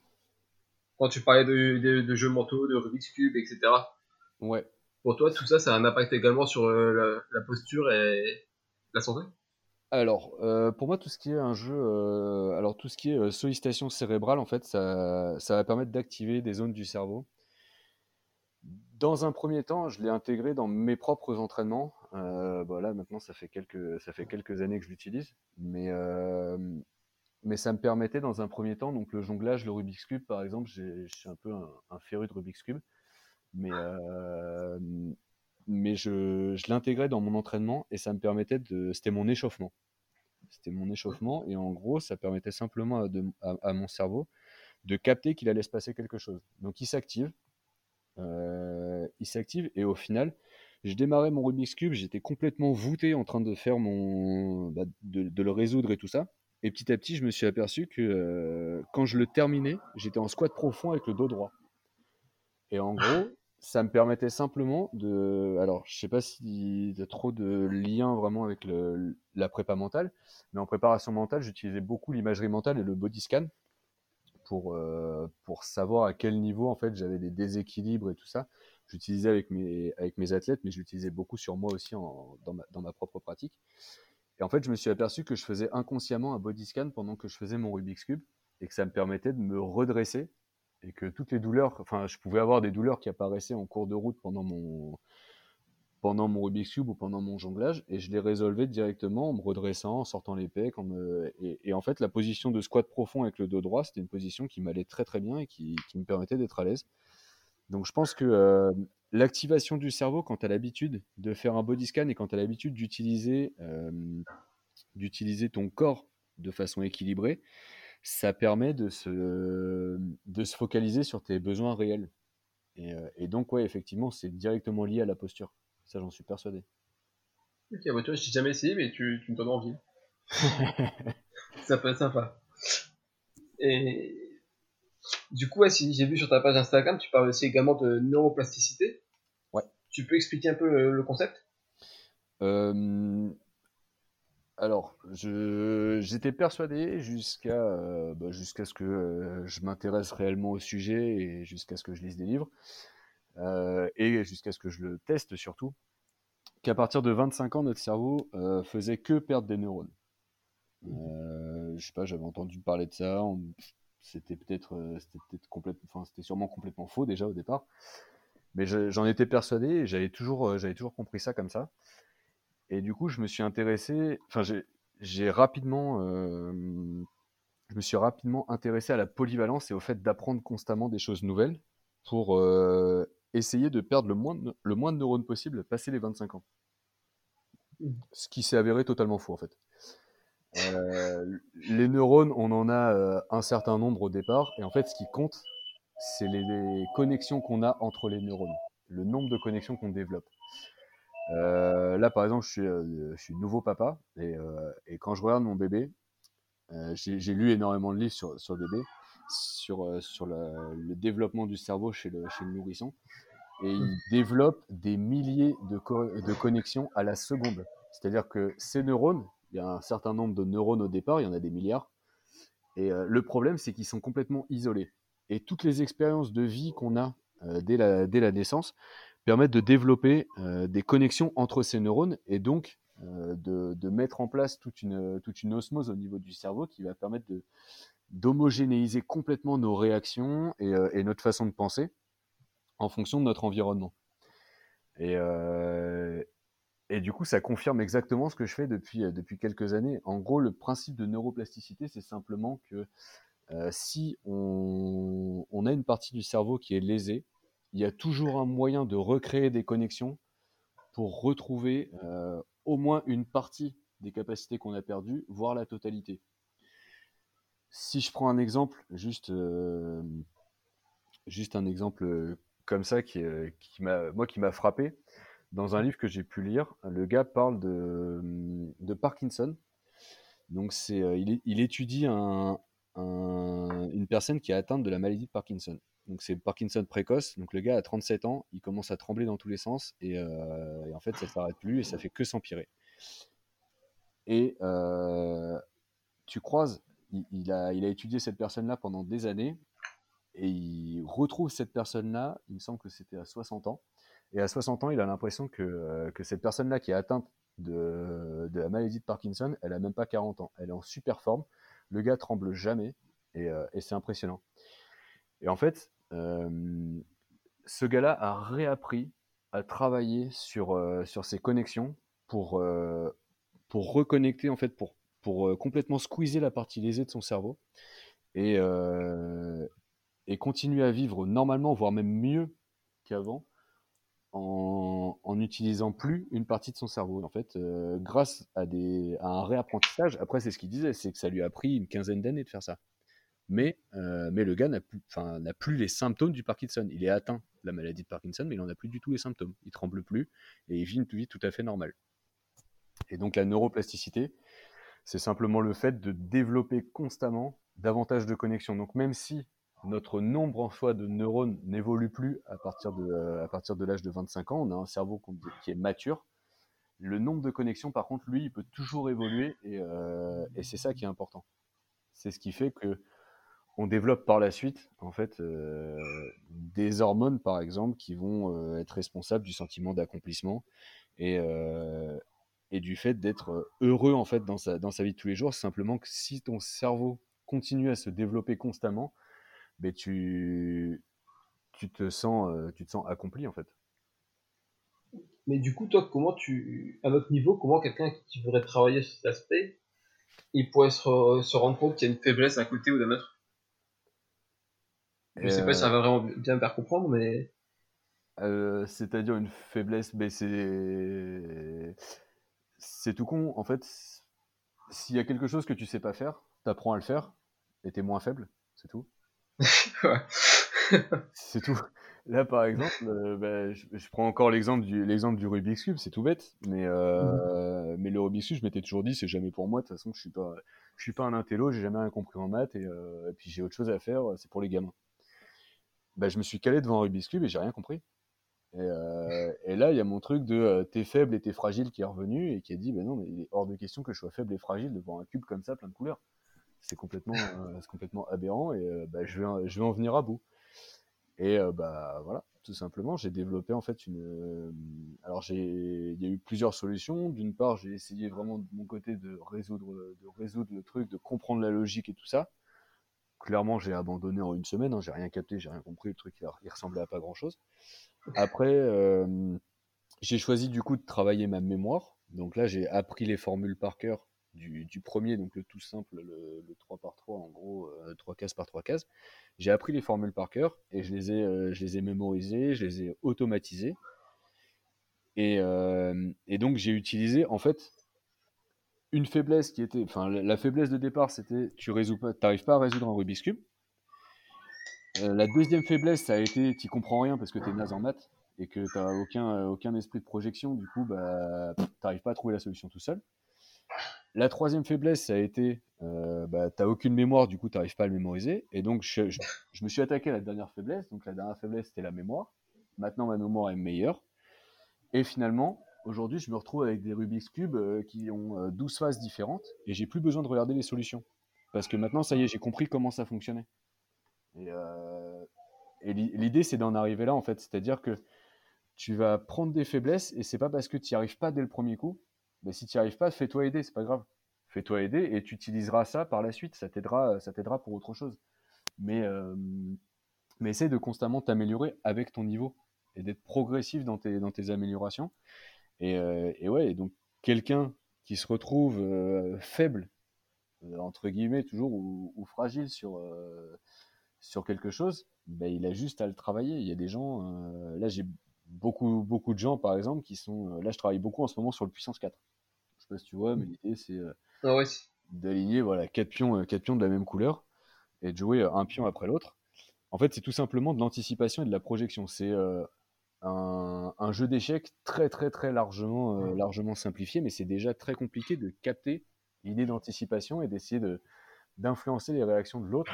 Quand tu parlais de, de, jeux mentaux, de Rubik's Cube, etc. Ouais. Pour toi, tout ça, ça a un impact également sur euh, la posture et la santé? Alors, euh, pour moi, tout ce qui est un jeu, euh, alors tout ce qui est euh, sollicitation cérébrale, en fait, ça, va permettre d'activer des zones du cerveau. Dans un premier temps, je l'ai intégré dans mes propres entraînements. Euh, bah maintenant, ça fait quelques, ça fait quelques années que je l'utilise, mais mais ça me permettait dans un premier temps, donc le jonglage, le Rubik's cube, par exemple, je suis un peu un, un, féru de Rubik's cube, mais mais je, je l'intégrais dans mon entraînement et ça me permettait de. C'était mon échauffement. C'était mon échauffement et en gros, ça permettait simplement à, mon cerveau de capter qu'il allait se passer quelque chose. Donc il s'active, euh, il s'active et au final, je démarrais mon Rubik's Cube, j'étais complètement voûté en train de faire mon. Bah, de, le résoudre et tout ça. Et petit à petit, je me suis aperçu que euh, quand je le terminais, j'étais en squat profond avec le dos droit. Et en gros, ça me permettait simplement de. Alors, je sais pas s'il y a trop de liens vraiment avec la prépa mentale, mais en préparation mentale, j'utilisais beaucoup l'imagerie mentale et le body scan pour, euh, pour savoir à quel niveau en fait j'avais des déséquilibres et tout ça. J'utilisais avec mes, avec mes athlètes, mais je l'utilisais beaucoup sur moi aussi en, dans, ma, dans ma propre pratique. Et en fait, je me suis aperçu que je faisais inconsciemment un body scan pendant que je faisais mon Rubik's Cube et que ça me permettait de me redresser et que toutes les douleurs, enfin, je pouvais avoir des douleurs qui apparaissaient en cours de route pendant mon, pendant mon Rubik's Cube ou pendant mon jonglage, et je les résolvais directement en me redressant, en sortant les. Me... Et, en fait, la position de squat profond avec le dos droit, c'était une position qui m'allait très très bien et qui, qui me permettait d'être à l'aise. Donc je pense que euh, l'activation du cerveau, quand tu as l'habitude de faire un body scan et quand tu as l'habitude d'utiliser euh, d'utiliser ton corps de façon équilibrée, ça permet de se, de se focaliser sur tes besoins réels. Et, euh, et donc, ouais, effectivement, c'est directement lié à la posture. Ça, j'en suis persuadé. Ok, bah, tu vois, j'ai jamais essayé, mais tu, tu me donnes envie. *laughs* ça peut être sympa. Et du coup, ouais, si j'ai vu sur ta page Instagram, tu parles aussi également de neuroplasticité. Ouais. Tu peux expliquer un peu le, le concept? Euh, alors, j'étais persuadé jusqu'à euh, bah, ce que euh, je m'intéresse réellement au sujet et jusqu'à ce que je lise des livres euh, et jusqu'à ce que je le teste surtout, qu'à partir de 25 ans, notre cerveau faisait que perdre des neurones. je sais pas, j'avais entendu parler de ça. C'était peut-être, peut-être complètement, sûrement complètement faux déjà au départ. Mais j'en étais persuadé et j'avais toujours, j'avais toujours compris ça comme ça. Et du coup, je me suis intéressé, enfin, j'ai rapidement, euh, je me suis rapidement intéressé à la polyvalence et au fait d'apprendre constamment des choses nouvelles pour euh, essayer de perdre le moins, de, le moins de neurones possible passer les 25 ans. Ce qui s'est avéré totalement faux en fait. Euh, les neurones, on en a un certain nombre au départ, et en fait, ce qui compte, c'est les, les connexions qu'on a entre les neurones, le nombre de connexions qu'on développe. Là, par exemple, je suis, je suis nouveau papa et, et, quand je regarde mon bébé, j'ai lu énormément de livres sur, sur le bébé, sur, sur le développement du cerveau chez le, chez le nourrisson et il développe des milliers de, de connexions à la seconde. C'est-à-dire que ces neurones, il y a un certain nombre de neurones au départ, il y en a des milliards, et euh, le problème, c'est qu'ils sont complètement isolés. Et toutes les expériences de vie qu'on a euh, dès, la, dès, la, naissance permettent de développer euh, des connexions entre ces neurones et donc de, de, mettre en place toute une, toute une osmose au niveau du cerveau qui va permettre de, d'homogénéiser complètement nos réactions et, et, notre façon de penser en fonction de notre environnement. Et, euh, et du coup, ça confirme exactement ce que je fais depuis, euh, depuis quelques années. En gros, le principe de neuroplasticité, c'est simplement que euh, si on, on, a une partie du cerveau qui est lésée, il y a toujours un moyen de recréer des connexions pour retrouver euh, au moins une partie des capacités qu'on a perdues, voire la totalité. Si je prends un exemple, juste, euh, juste un exemple comme ça qui, euh, qui m'a, moi qui m'a frappé. Dans un livre que j'ai pu lire, le gars parle de, de Parkinson. Donc c'est, euh, il, il, étudie un, une personne qui est atteinte de la maladie de Parkinson. Donc c'est Parkinson précoce. Donc le gars a 37 ans, il commence à trembler dans tous les sens et, euh, et en fait ça ne s'arrête plus et ça fait que s'empirer. Et tu croises, il, a, étudié cette personne-là pendant des années et il retrouve cette personne-là, il me semble que c'était à 60 ans, et à 60 ans, il a l'impression que, euh, que cette personne-là qui est atteinte de, la maladie de Parkinson, elle a même pas 40 ans, elle est en super forme, le gars tremble jamais, et, euh, et c'est impressionnant. Et en fait, euh, ce gars-là a réappris à travailler sur, sur ses connexions pour, pour reconnecter, en fait, pour, pour complètement squeezer la partie lésée de son cerveau. Et, et continuer à vivre normalement, voire même mieux qu'avant, en, n'utilisant plus une partie de son cerveau. En fait, grâce à, des, à un réapprentissage, après c'est ce qu'il disait, c'est que ça lui a pris une quinzaine d'années de faire ça. Mais, euh, mais le gars n'a plus, les symptômes du Parkinson. Il est atteint de la maladie de Parkinson, mais il n'en a plus du tout les symptômes. Il tremble plus et il vit une vie tout à fait normale. Et donc la neuroplasticité, c'est simplement le fait de développer constamment davantage de connexions. Donc même si notre nombre en fois de neurones n'évolue plus à partir de, à partir de l'âge de 25 ans. On a un cerveau qui est mature. Le nombre de connexions, par contre, lui, il peut toujours évoluer et, euh, et c'est ça qui est important. C'est ce qui fait que on développe par la suite, en fait, euh, des hormones, par exemple, qui vont euh, être responsables du sentiment d'accomplissement et, euh, du fait d'être heureux, en fait, dans sa, vie de tous les jours. Simplement que si ton cerveau continue à se développer constamment, mais tu, te sens, tu te accompli en fait. Mais du coup, toi, comment tu, à notre niveau, comment quelqu'un qui voudrait travailler sur cet aspect, il pourrait se rendre compte qu'il y a une faiblesse d'un côté ou d'un autre? Je sais pas si ça va vraiment bien faire comprendre, mais. Euh, c'est-à-dire une faiblesse, mais c'est. C'est tout con, en fait. S'il y a quelque chose que tu sais pas faire, t'apprends à le faire, et t'es moins faible, c'est tout. *laughs* *laughs* c'est tout. Là, par exemple, euh, bah, je, prends encore l'exemple du, l'exemple du Rubik's Cube, c'est tout bête, mais, euh, mmh. mais le Rubik's Cube, je m'étais toujours dit, c'est jamais pour moi, de toute façon, je suis pas, je suis pas un intello, j'ai jamais rien compris en maths, et, euh, puis j'ai autre chose à faire, c'est pour les gamins. Bah, je me suis calé devant un Rubik's Cube et j'ai rien compris. Et, et là, il y a mon truc de t'es faible et t'es fragile qui est revenu et qui a dit, ben non, mais il est hors de question que je sois faible et fragile devant un cube comme ça, plein de couleurs c'est complètement, euh, complètement aberrant et euh, bah, je, vais, je vais en venir à bout. Et euh, voilà, tout simplement, j'ai développé en fait une. alors il y a eu plusieurs solutions. D'une part, j'ai essayé vraiment de mon côté de résoudre, de résoudre le truc, de comprendre la logique et tout ça. Clairement, j'ai abandonné en une semaine. Hein, j'ai rien capté, j'ai rien compris. Le truc, il, ressemblait à pas grand chose. Après, j'ai choisi du coup de travailler ma mémoire. Donc là, j'ai appris les formules par cœur du, premier, donc le tout simple, le, 3 par 3, en gros, euh, 3 cases par 3 cases. J'ai appris les formules par cœur et je les ai, euh, je les ai mémorisées, je les ai automatisées. Euh, et donc j'ai utilisé en fait une faiblesse qui était, enfin la faiblesse de départ c'était tu résous pas, t'arrives pas à résoudre un Rubik's cube. Euh, la deuxième faiblesse ça a été tu comprends rien parce que t'es naze en maths et que tu n'as aucun, aucun esprit de projection, du coup, bah, tu n'arrives pas à trouver la solution tout seul. La troisième faiblesse, ça a été, euh, bah, tu n'as aucune mémoire, du coup, tu n'arrives pas à le mémoriser. Et donc, je, me suis attaqué à la dernière faiblesse. Donc, la dernière faiblesse, c'était la mémoire. Maintenant, ma mémoire est meilleure. Et finalement, aujourd'hui, je me retrouve avec des Rubik's Cube euh, qui ont 12 euh, phases différentes et j'ai plus besoin de regarder les solutions. Parce que maintenant, ça y est, j'ai compris comment ça fonctionnait. Et, et l'idée, c'est d'en arriver là, en fait. C'est-à-dire que tu vas prendre des faiblesses et c'est pas parce que tu n'y arrives pas dès le premier coup mais si tu n'y arrives pas, fais-toi aider, c'est pas grave. Fais-toi aider et tu utiliseras ça par la suite, ça t'aidera, ça t'aidera pour autre chose. Mais, euh, mais essaie de constamment t'améliorer avec ton niveau et d'être progressif dans tes, dans tes améliorations. Et, euh, et ouais, donc quelqu'un qui se retrouve euh, faible, entre guillemets, toujours, ou, fragile sur, sur quelque chose, ben, il a juste à le travailler. Il y a des gens, là j'ai beaucoup, beaucoup de gens, par exemple, qui sont. Là, je travaille beaucoup en ce moment sur le puissance 4 sais pas si tu vois, mais l'idée c'est euh, ah d'aligner voilà, 4 pions, euh, quatre pions de la même couleur et de jouer euh, un pion après l'autre. En fait, c'est tout simplement de l'anticipation et de la projection. C'est un, un, jeu d'échecs très très très largement, largement simplifié, mais c'est déjà très compliqué de capter l'idée d'anticipation et d'essayer de d'influencer les réactions de l'autre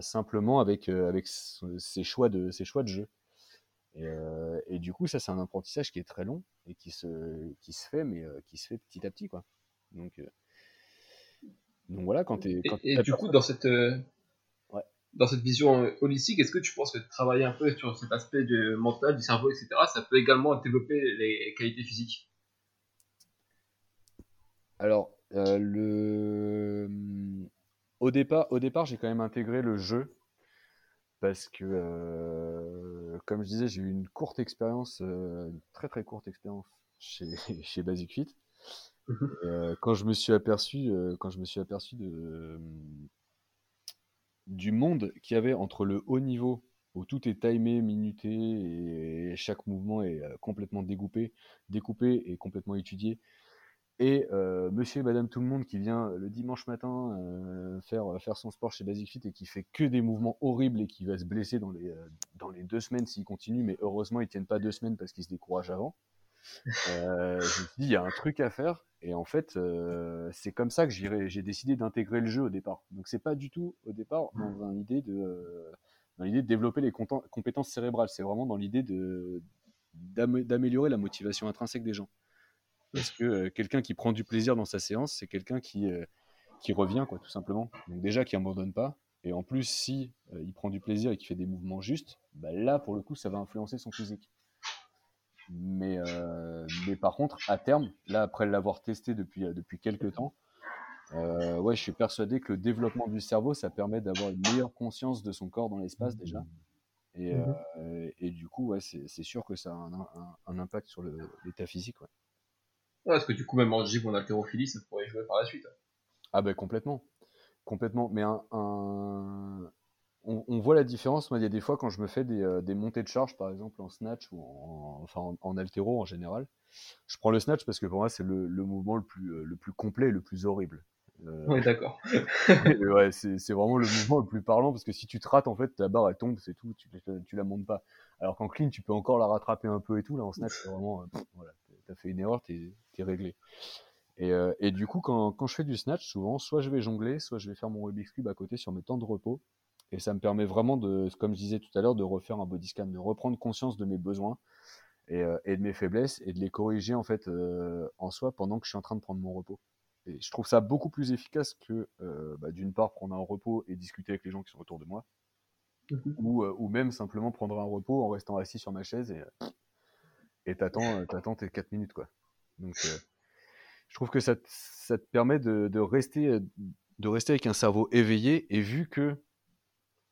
simplement avec, avec ses, choix de, ses choix de jeu. Euh, et, du coup, ça, c'est un apprentissage qui est très long et qui se, qui se fait, mais euh, qui se fait petit à petit, quoi. Donc, euh, donc voilà, quand tu Et, et du coup, dans cette, dans cette vision holistique, est-ce que tu penses que travailler un peu sur cet aspect du mental, du cerveau, etc., ça peut également développer les qualités physiques? Alors, le... au départ, au départ j'ai quand même intégré le jeu parce que, euh, comme je disais, j'ai eu une courte expérience, euh, une très très courte expérience chez, *laughs* chez Basic Fit. Mmh euh, quand je me suis aperçu, quand je me suis aperçu de, du monde qu'il y avait entre le haut niveau, où tout est timé, minuté, et chaque mouvement est complètement découpé, découpé et complètement étudié, et euh, monsieur et madame tout le monde qui vient le dimanche matin euh, faire, faire son sport chez Basic Fit et qui fait que des mouvements horribles et qui va se blesser dans les, euh, dans les deux semaines s'il continue, mais heureusement ils tiennent pas deux semaines parce qu'ils se découragent avant. Je me suis dit, il y a un truc à faire. Et en fait, c'est comme ça que j'ai décidé d'intégrer le jeu au départ. Donc c'est pas du tout au départ dans l'idée de, dans l'idée de développer les compétences cérébrales. C'est vraiment dans l'idée d'améliorer la motivation intrinsèque des gens. Parce que euh, quelqu'un qui prend du plaisir dans sa séance, c'est quelqu'un qui, euh, qui revient, quoi, tout simplement. Donc déjà, qui abandonne pas. Et en plus, si euh, il prend du plaisir et qu'il fait des mouvements justes, bah là, pour le coup, ça va influencer son physique. Mais, mais par contre, à terme, là, après l'avoir testé depuis, depuis quelques temps, ouais, je suis persuadé que le développement du cerveau, ça permet d'avoir une meilleure conscience de son corps dans l'espace déjà. Et, mmh et, du coup, ouais, c'est sûr que ça a un, un, un impact sur l'état physique. Ouais. Ouais, parce que du coup, même en gym en haltérophilie, ça pourrait jouer par la suite. Ah ben complètement. Complètement. Mais un, On, voit la différence. Moi, il y a des fois quand je me fais des, euh, des, montées de charge, par exemple en snatch ou en, enfin, en, altéro en général, je prends le snatch parce que pour moi, c'est le, le, mouvement le plus, euh, le plus complet et le plus horrible. Euh... Oui, d'accord. *laughs* ouais, c'est vraiment le mouvement le plus parlant parce que si tu te rates, en fait, ta barre elle tombe, c'est tout, tu, tu la montes pas. Alors qu'en clean, tu peux encore la rattraper un peu et tout. Là, en snatch, c'est vraiment. Euh, voilà, t'as fait une erreur, t'es es réglé. Et, euh, et, du coup, quand, quand, je fais du snatch, souvent, soit je vais jongler, soit je vais faire mon Rubik's Cube à côté sur mes temps de repos. Et ça me permet vraiment de, comme je disais tout à l'heure, de refaire un body scan, de reprendre conscience de mes besoins et, euh, et de mes faiblesses et de les corriger en fait euh, en soi pendant que je suis en train de prendre mon repos. Et je trouve ça beaucoup plus efficace que euh, bah, d'une part prendre un repos et discuter avec les gens qui sont autour de moi, mmh ou, ou, même simplement prendre un repos en restant assis sur ma chaise et et t'attends t'attends tes 4 minutes quoi. Donc, je trouve que ça, ça te permet de, de, rester, de rester avec un cerveau éveillé. Et vu que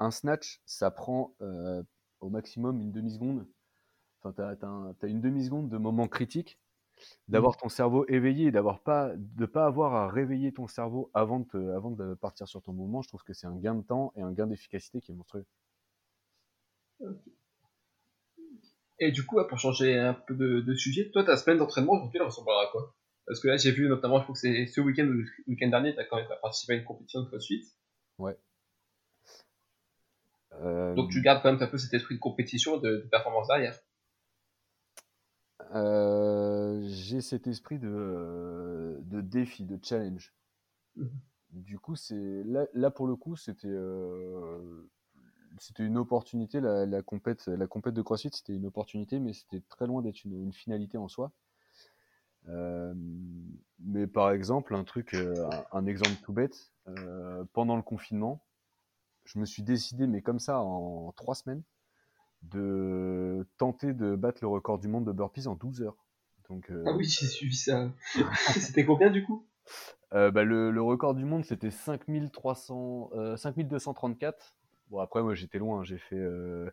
un snatch, ça prend euh, au maximum une demi-seconde, enfin, tu as, une demi-seconde de moment critique, d'avoir ton cerveau éveillé et d'avoir pas, de pas avoir à réveiller ton cerveau avant de, avant de partir sur ton mouvement, je trouve que c'est un gain de temps et un gain d'efficacité qui est monstrueux. Et du coup, pour changer un peu de, sujet, toi, ta semaine d'entraînement aujourd'hui, elle ressemblera à quoi? Parce que là, j'ai vu notamment, je crois que c'est ce week-end ou le week-end dernier, tu as quand même participé à une compétition de CrossFit. Ouais. Donc tu gardes quand même un peu cet esprit de compétition, de, de performance derrière. J'ai cet esprit de, de défi, de challenge. Mmh. Du coup, c'est là, là, pour le coup, c'était c'était une opportunité. La, la, compète, la compète de CrossFit, c'était une opportunité, mais c'était très loin d'être une, finalité en soi. Euh, mais par exemple, un truc, euh, un, exemple tout bête, euh, pendant le confinement, je me suis décidé, mais comme ça, en trois semaines, de tenter de battre le record du monde de burpees en 12 heures. Donc, ah oui, j'ai suivi ça. *laughs* *laughs* c'était combien du coup? Bah, le, le, record du monde, c'était 5300, 5234 Bon, après, moi, j'étais loin. J'ai fait, euh,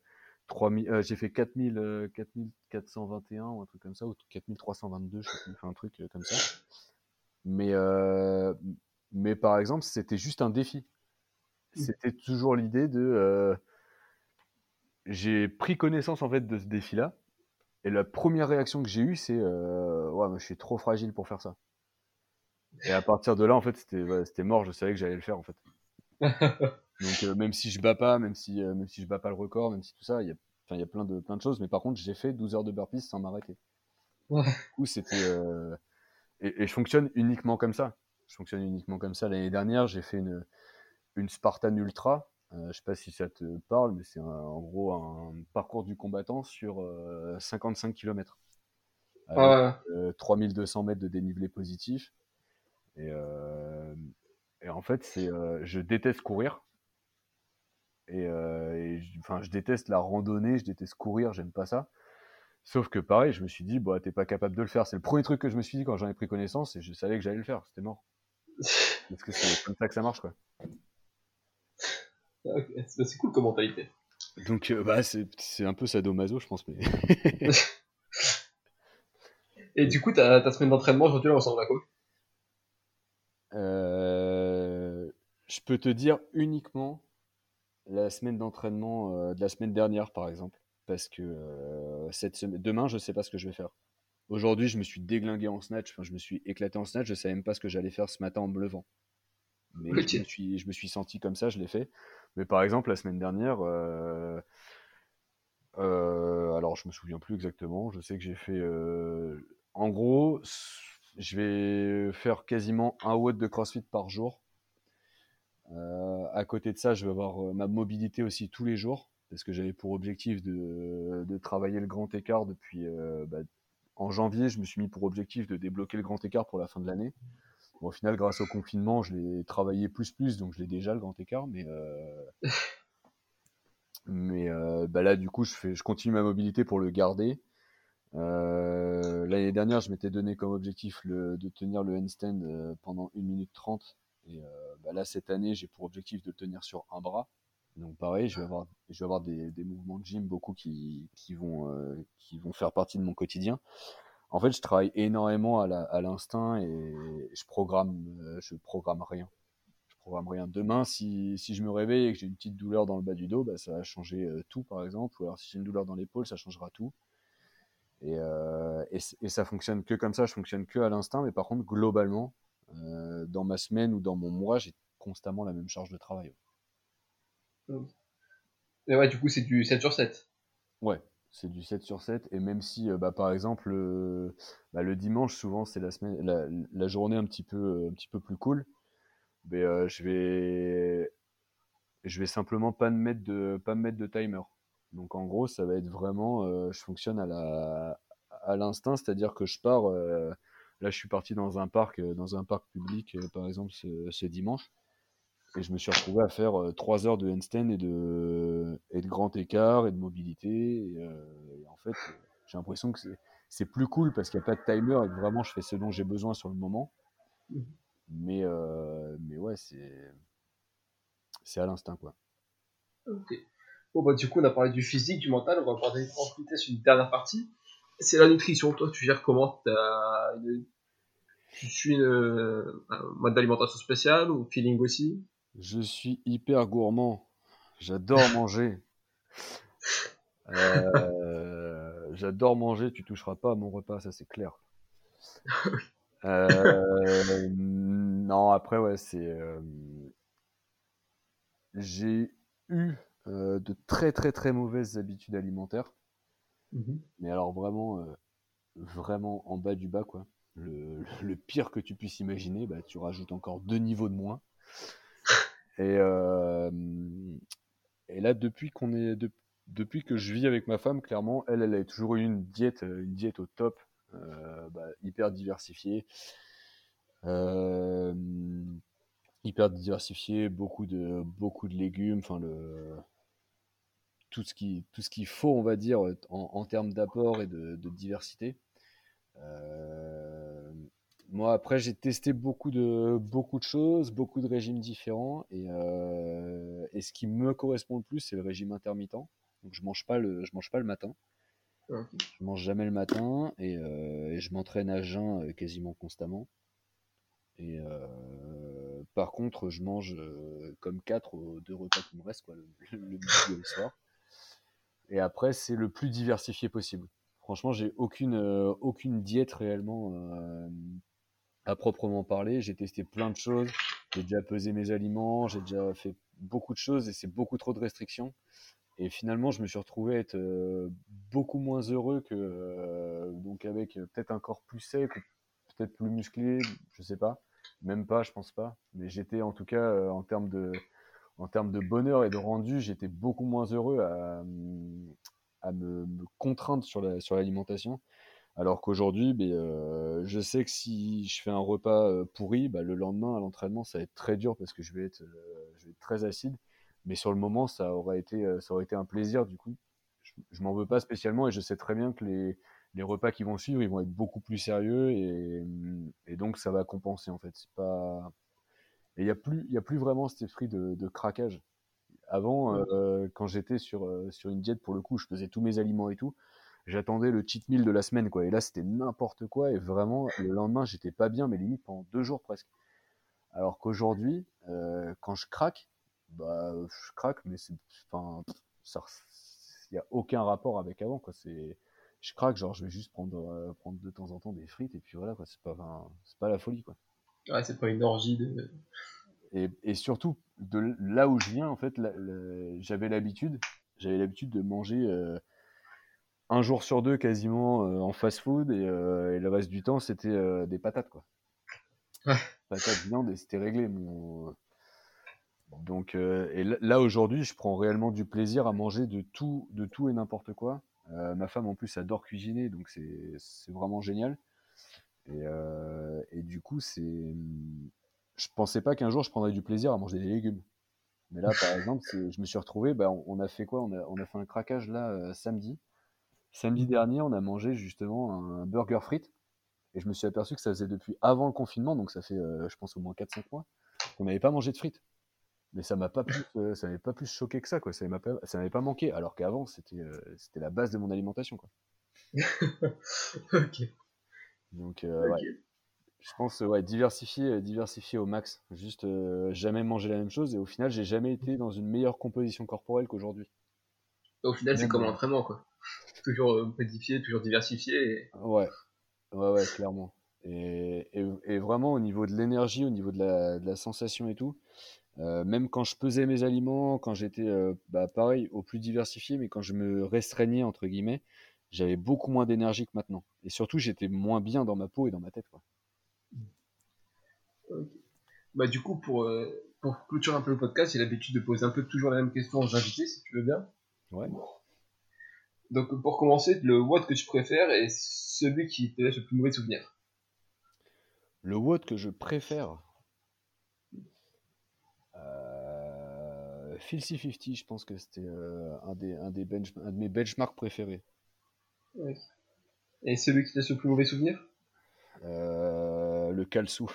3000, euh, j'ai fait 4000, 4421 euh, ou un truc comme ça, ou 4322, je sais fait un truc euh, comme ça. Mais, mais par exemple, c'était juste un défi. Mmh. C'était toujours l'idée de. j'ai pris connaissance en fait de ce défi-là. Et la première réaction que j'ai eue, c'est Ouais, moi, je suis trop fragile pour faire ça. Et à partir de là, en fait, c'était c'était mort. Je savais que j'allais le faire, en fait. *laughs* Donc euh, même si je bats pas, même si euh, même si je bats pas le record, même si tout ça, il y a il y a plein de plein de choses. Mais par contre, j'ai fait 12 heures de burpees sans m'arrêter. Ouais. Du coup, c'était euh, et, et, je fonctionne uniquement comme ça. Je fonctionne uniquement comme ça. L'année dernière, j'ai fait une une Spartan Ultra. Euh, je sais pas si ça te parle, mais c'est en gros un parcours du combattant sur 55 km. Avec, 3200 mètres de dénivelé positif. Et, et en fait, c'est, je déteste courir. Et, euh, enfin, je déteste la randonnée, je déteste courir, j'aime pas ça. Sauf que pareil, je me suis dit, bah, t'es pas capable de le faire. C'est le premier truc que je me suis dit quand j'en ai pris connaissance et je savais que j'allais le faire. C'était mort. *laughs* Parce que c'est comme ça que ça marche, quoi. Ah, c'est cool comme mentalité. Donc, euh, bah, c'est un peu sadomaso, je pense. Mais... *laughs* et du coup, ta, ta semaine d'entraînement aujourd'hui, elle ressemble à quoi? Euh, Je peux te dire uniquement la semaine d'entraînement euh, de la semaine dernière, par exemple. Parce que euh, cette semaine, demain, je ne sais pas ce que je vais faire. Aujourd'hui, je me suis déglingué en snatch, enfin, je me suis éclaté en snatch, je ne savais même pas ce que j'allais faire ce matin en me levant. Mais je, me suis, je me suis senti comme ça, je l'ai fait. Mais par exemple, la semaine dernière, euh, alors je me souviens plus exactement, je sais que j'ai fait. en gros, je vais faire quasiment un watt de CrossFit par jour euh, à côté de ça, je vais avoir euh, ma mobilité aussi tous les jours, parce que j'avais pour objectif de, de, travailler le grand écart depuis. Euh, bah, en janvier, je me suis mis pour objectif de débloquer le grand écart pour la fin de l'année. Bon, au final, grâce au confinement, je l'ai travaillé plus plus, donc je l'ai déjà le grand écart, mais *laughs* mais bah là, du coup, je fais, je continue ma mobilité pour le garder. L'année dernière, je m'étais donné comme objectif le, de tenir le handstand pendant 1 minute 30 et euh, bah là, cette année, j'ai pour objectif de le tenir sur un bras. Donc pareil, je vais avoir, je vais avoir des, des mouvements de gym beaucoup qui, qui vont, euh, qui vont faire partie de mon quotidien. En fait, je travaille énormément à l'instinct et je programme, euh, je programme rien. Je programme rien. Demain, si, si je me réveille et que j'ai une petite douleur dans le bas du dos, bah, ça va changer tout, par exemple. Ou alors si j'ai une douleur dans l'épaule, ça changera tout. Et, et, et, ça fonctionne que comme ça, je fonctionne que à l'instinct. Mais par contre, globalement, euh, dans ma semaine ou dans mon mois, j'ai constamment la même charge de travail. Et ouais, du coup, c'est du 7 sur 7. Ouais, c'est du 7 sur 7. Et même si, euh, bah, par exemple, bah, le dimanche, souvent, c'est la, la, journée un petit peu, un petit peu plus cool, mais, euh, je, vais, je vais simplement pas me mettre de, pas me mettre de timer. Donc, en gros, ça va être vraiment, je fonctionne à à l'instinct, c'est-à-dire que je pars Là, je suis parti dans un parc, euh, dans un parc public, euh, par exemple, ce, dimanche. Et je me suis retrouvé à faire 3 euh, heures de handstand et de, et de grand écart et de mobilité. Et, en fait, j'ai l'impression que c'est plus cool parce qu'il n'y a pas de timer et que vraiment je fais ce dont j'ai besoin sur le moment. Mmh. Mais, mais ouais, c'est c'est à l'instinct quoi. Ok. Bon bah du coup on a parlé du physique, du mental, on va parler en sur une dernière partie c'est la nutrition. Toi, tu gères comment? Tu suis un mode d'alimentation spécial ou feeling aussi? Je suis hyper gourmand. J'adore *laughs* manger. Euh, j'adore manger. Tu toucheras pas à mon repas, ça c'est clair. Euh, non, après, ouais, c'est. Euh, j'ai eu de très très très mauvaises habitudes alimentaires. Mmh mais alors vraiment, vraiment en bas du bas, quoi. Le, le pire que tu puisses imaginer, bah, tu rajoutes encore deux niveaux de moins. Et, là, depuis qu'on est, depuis que je vis avec ma femme, clairement, elle, elle a toujours eu une diète, une diète au top, bah, hyper diversifiée. hyper diversifiée, beaucoup de, beaucoup de légumes, enfin le, tout ce qui, tout ce qu'il faut, on va dire, en, termes d'apport et de, diversité. Euh, moi, après, j'ai testé beaucoup de, beaucoup de choses, beaucoup de régimes différents, et, euh, et ce qui me correspond le plus, c'est le régime intermittent. Donc, je mange pas le, je mange pas le matin. Je mange jamais le matin et, euh, et je m'entraîne à jeun quasiment constamment. Et par contre, je mange comme quatre aux deux repas qui me restent, quoi, le, le midi et le soir. Et après, c'est le plus diversifié possible. Franchement, j'ai aucune, euh, aucune diète réellement euh, à proprement parler. J'ai testé plein de choses. J'ai déjà pesé mes aliments. J'ai déjà fait beaucoup de choses et c'est beaucoup trop de restrictions. Et finalement, je me suis retrouvé être euh, beaucoup moins heureux que donc avec peut-être un corps plus sec, peut-être plus musclé, je sais pas, même pas, je pense pas. Mais j'étais en tout cas en termes de en termes de bonheur et de rendu, j'étais beaucoup moins heureux à, à me, contraindre sur la sur l'alimentation. Alors qu'aujourd'hui, ben, euh, je sais que si je fais un repas euh, pourri, bah, le lendemain à l'entraînement, ça va être très dur parce que je vais être, euh, je vais être très acide. Mais sur le moment, ça aurait été, ça aurait été un plaisir du coup. Je, je m'en veux pas spécialement et je sais très bien que les, les repas qui vont suivre, ils vont être beaucoup plus sérieux et, et donc ça va compenser en fait. C'est pas, et il n'y a, plus, y a plus vraiment cet esprit de, de craquage. Avant, quand j'étais sur, sur une diète, pour le coup, je faisais tous mes aliments et tout. J'attendais le cheat meal de la semaine, quoi. Et là, c'était n'importe quoi. Et vraiment, le lendemain, j'étais pas bien, mais limite pendant deux jours presque. Alors qu'aujourd'hui, euh, quand je craque, bah, je craque, mais c'est, enfin, il n'y a aucun rapport avec avant, quoi. C'est, je craque, genre, je vais juste prendre, prendre de temps en temps des frites, et puis voilà, quoi. C'est pas, c'est pas la folie, quoi. Ouais, c'est pas une orgie de. Et, et, surtout, de là où je viens, en fait, j'avais l'habitude, j'avais l'habitude de manger euh, un jour sur deux quasiment euh, en fast-food et, euh, et, le reste du temps, c'était des patates, quoi. Ouais. Patates, viande et c'était réglé. Mon... Donc, et là aujourd'hui, je prends réellement du plaisir à manger de tout, de tout et n'importe quoi. ma femme en plus adore cuisiner, donc c'est vraiment génial. Et, euh, et du coup, c'est. Je pensais pas qu'un jour je prendrais du plaisir à manger des légumes. Mais là, par *laughs* exemple, je me suis retrouvé, bah, on, a fait quoi? On a, on a, fait un craquage là euh, samedi. Samedi dernier, on a mangé justement un burger frites. Et je me suis aperçu que ça faisait depuis avant le confinement, donc ça fait, euh, je pense, au moins 4-5 mois, qu'on n'avait pas mangé de frites. Mais ça m'a pas plus, ça m'avait pas plus choqué que ça, quoi. Ça m'avait pas, manqué, alors qu'avant, c'était, c'était la base de mon alimentation, quoi. *laughs* ok. Donc, euh, je pense, ouais, diversifier, euh, diversifier au max. Juste euh, jamais manger la même chose. Et au final, j'ai jamais été dans une meilleure composition corporelle qu'aujourd'hui. Au final, c'est comme l'entraînement, quoi. Toujours modifié, toujours diversifié. Ouais, ouais, ouais, clairement. Et, et, vraiment, au niveau de l'énergie, au niveau de la, de la, sensation et tout, même quand je pesais mes aliments, quand j'étais, bah, pareil, au plus diversifié, mais quand je me restreignais, entre guillemets, j'avais beaucoup moins d'énergie que maintenant. Et surtout, j'étais moins bien dans ma peau et dans ma tête. Quoi. Bah, du coup, pour, euh, pour clôturer un peu le podcast, j'ai l'habitude de poser un peu toujours la même question aux invités, si tu veux bien. Ouais. Donc, pour commencer, le WOD que tu préfères est celui qui te laisse le plus mauvais souvenir. Le WOD que je préfère euh, 50 je pense que c'était euh, un, des, un, des bench, un de mes benchmarks préférés. Et celui qui laisse le plus mauvais souvenir? Euh, Le Calsou.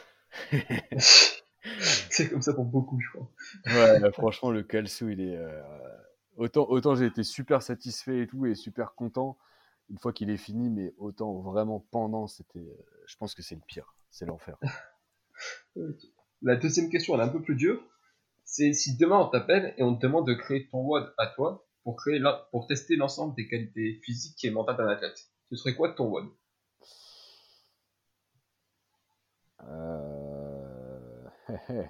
*laughs* c'est comme ça pour beaucoup, je crois. Ouais, franchement, le Calsou, il est. Autant autant j'ai été super satisfait et tout, et super content une fois qu'il est fini, mais autant vraiment pendant, c'était. Euh, je pense que c'est le pire. C'est l'enfer. *laughs* La deuxième question, elle est un peu plus dure. C'est si demain on t'appelle et on te demande de créer ton WOD à toi, pour, créer pour tester l'ensemble des qualités physiques et mentales d'un athlète Ce serait quoi ton WOD? Euh... *laughs*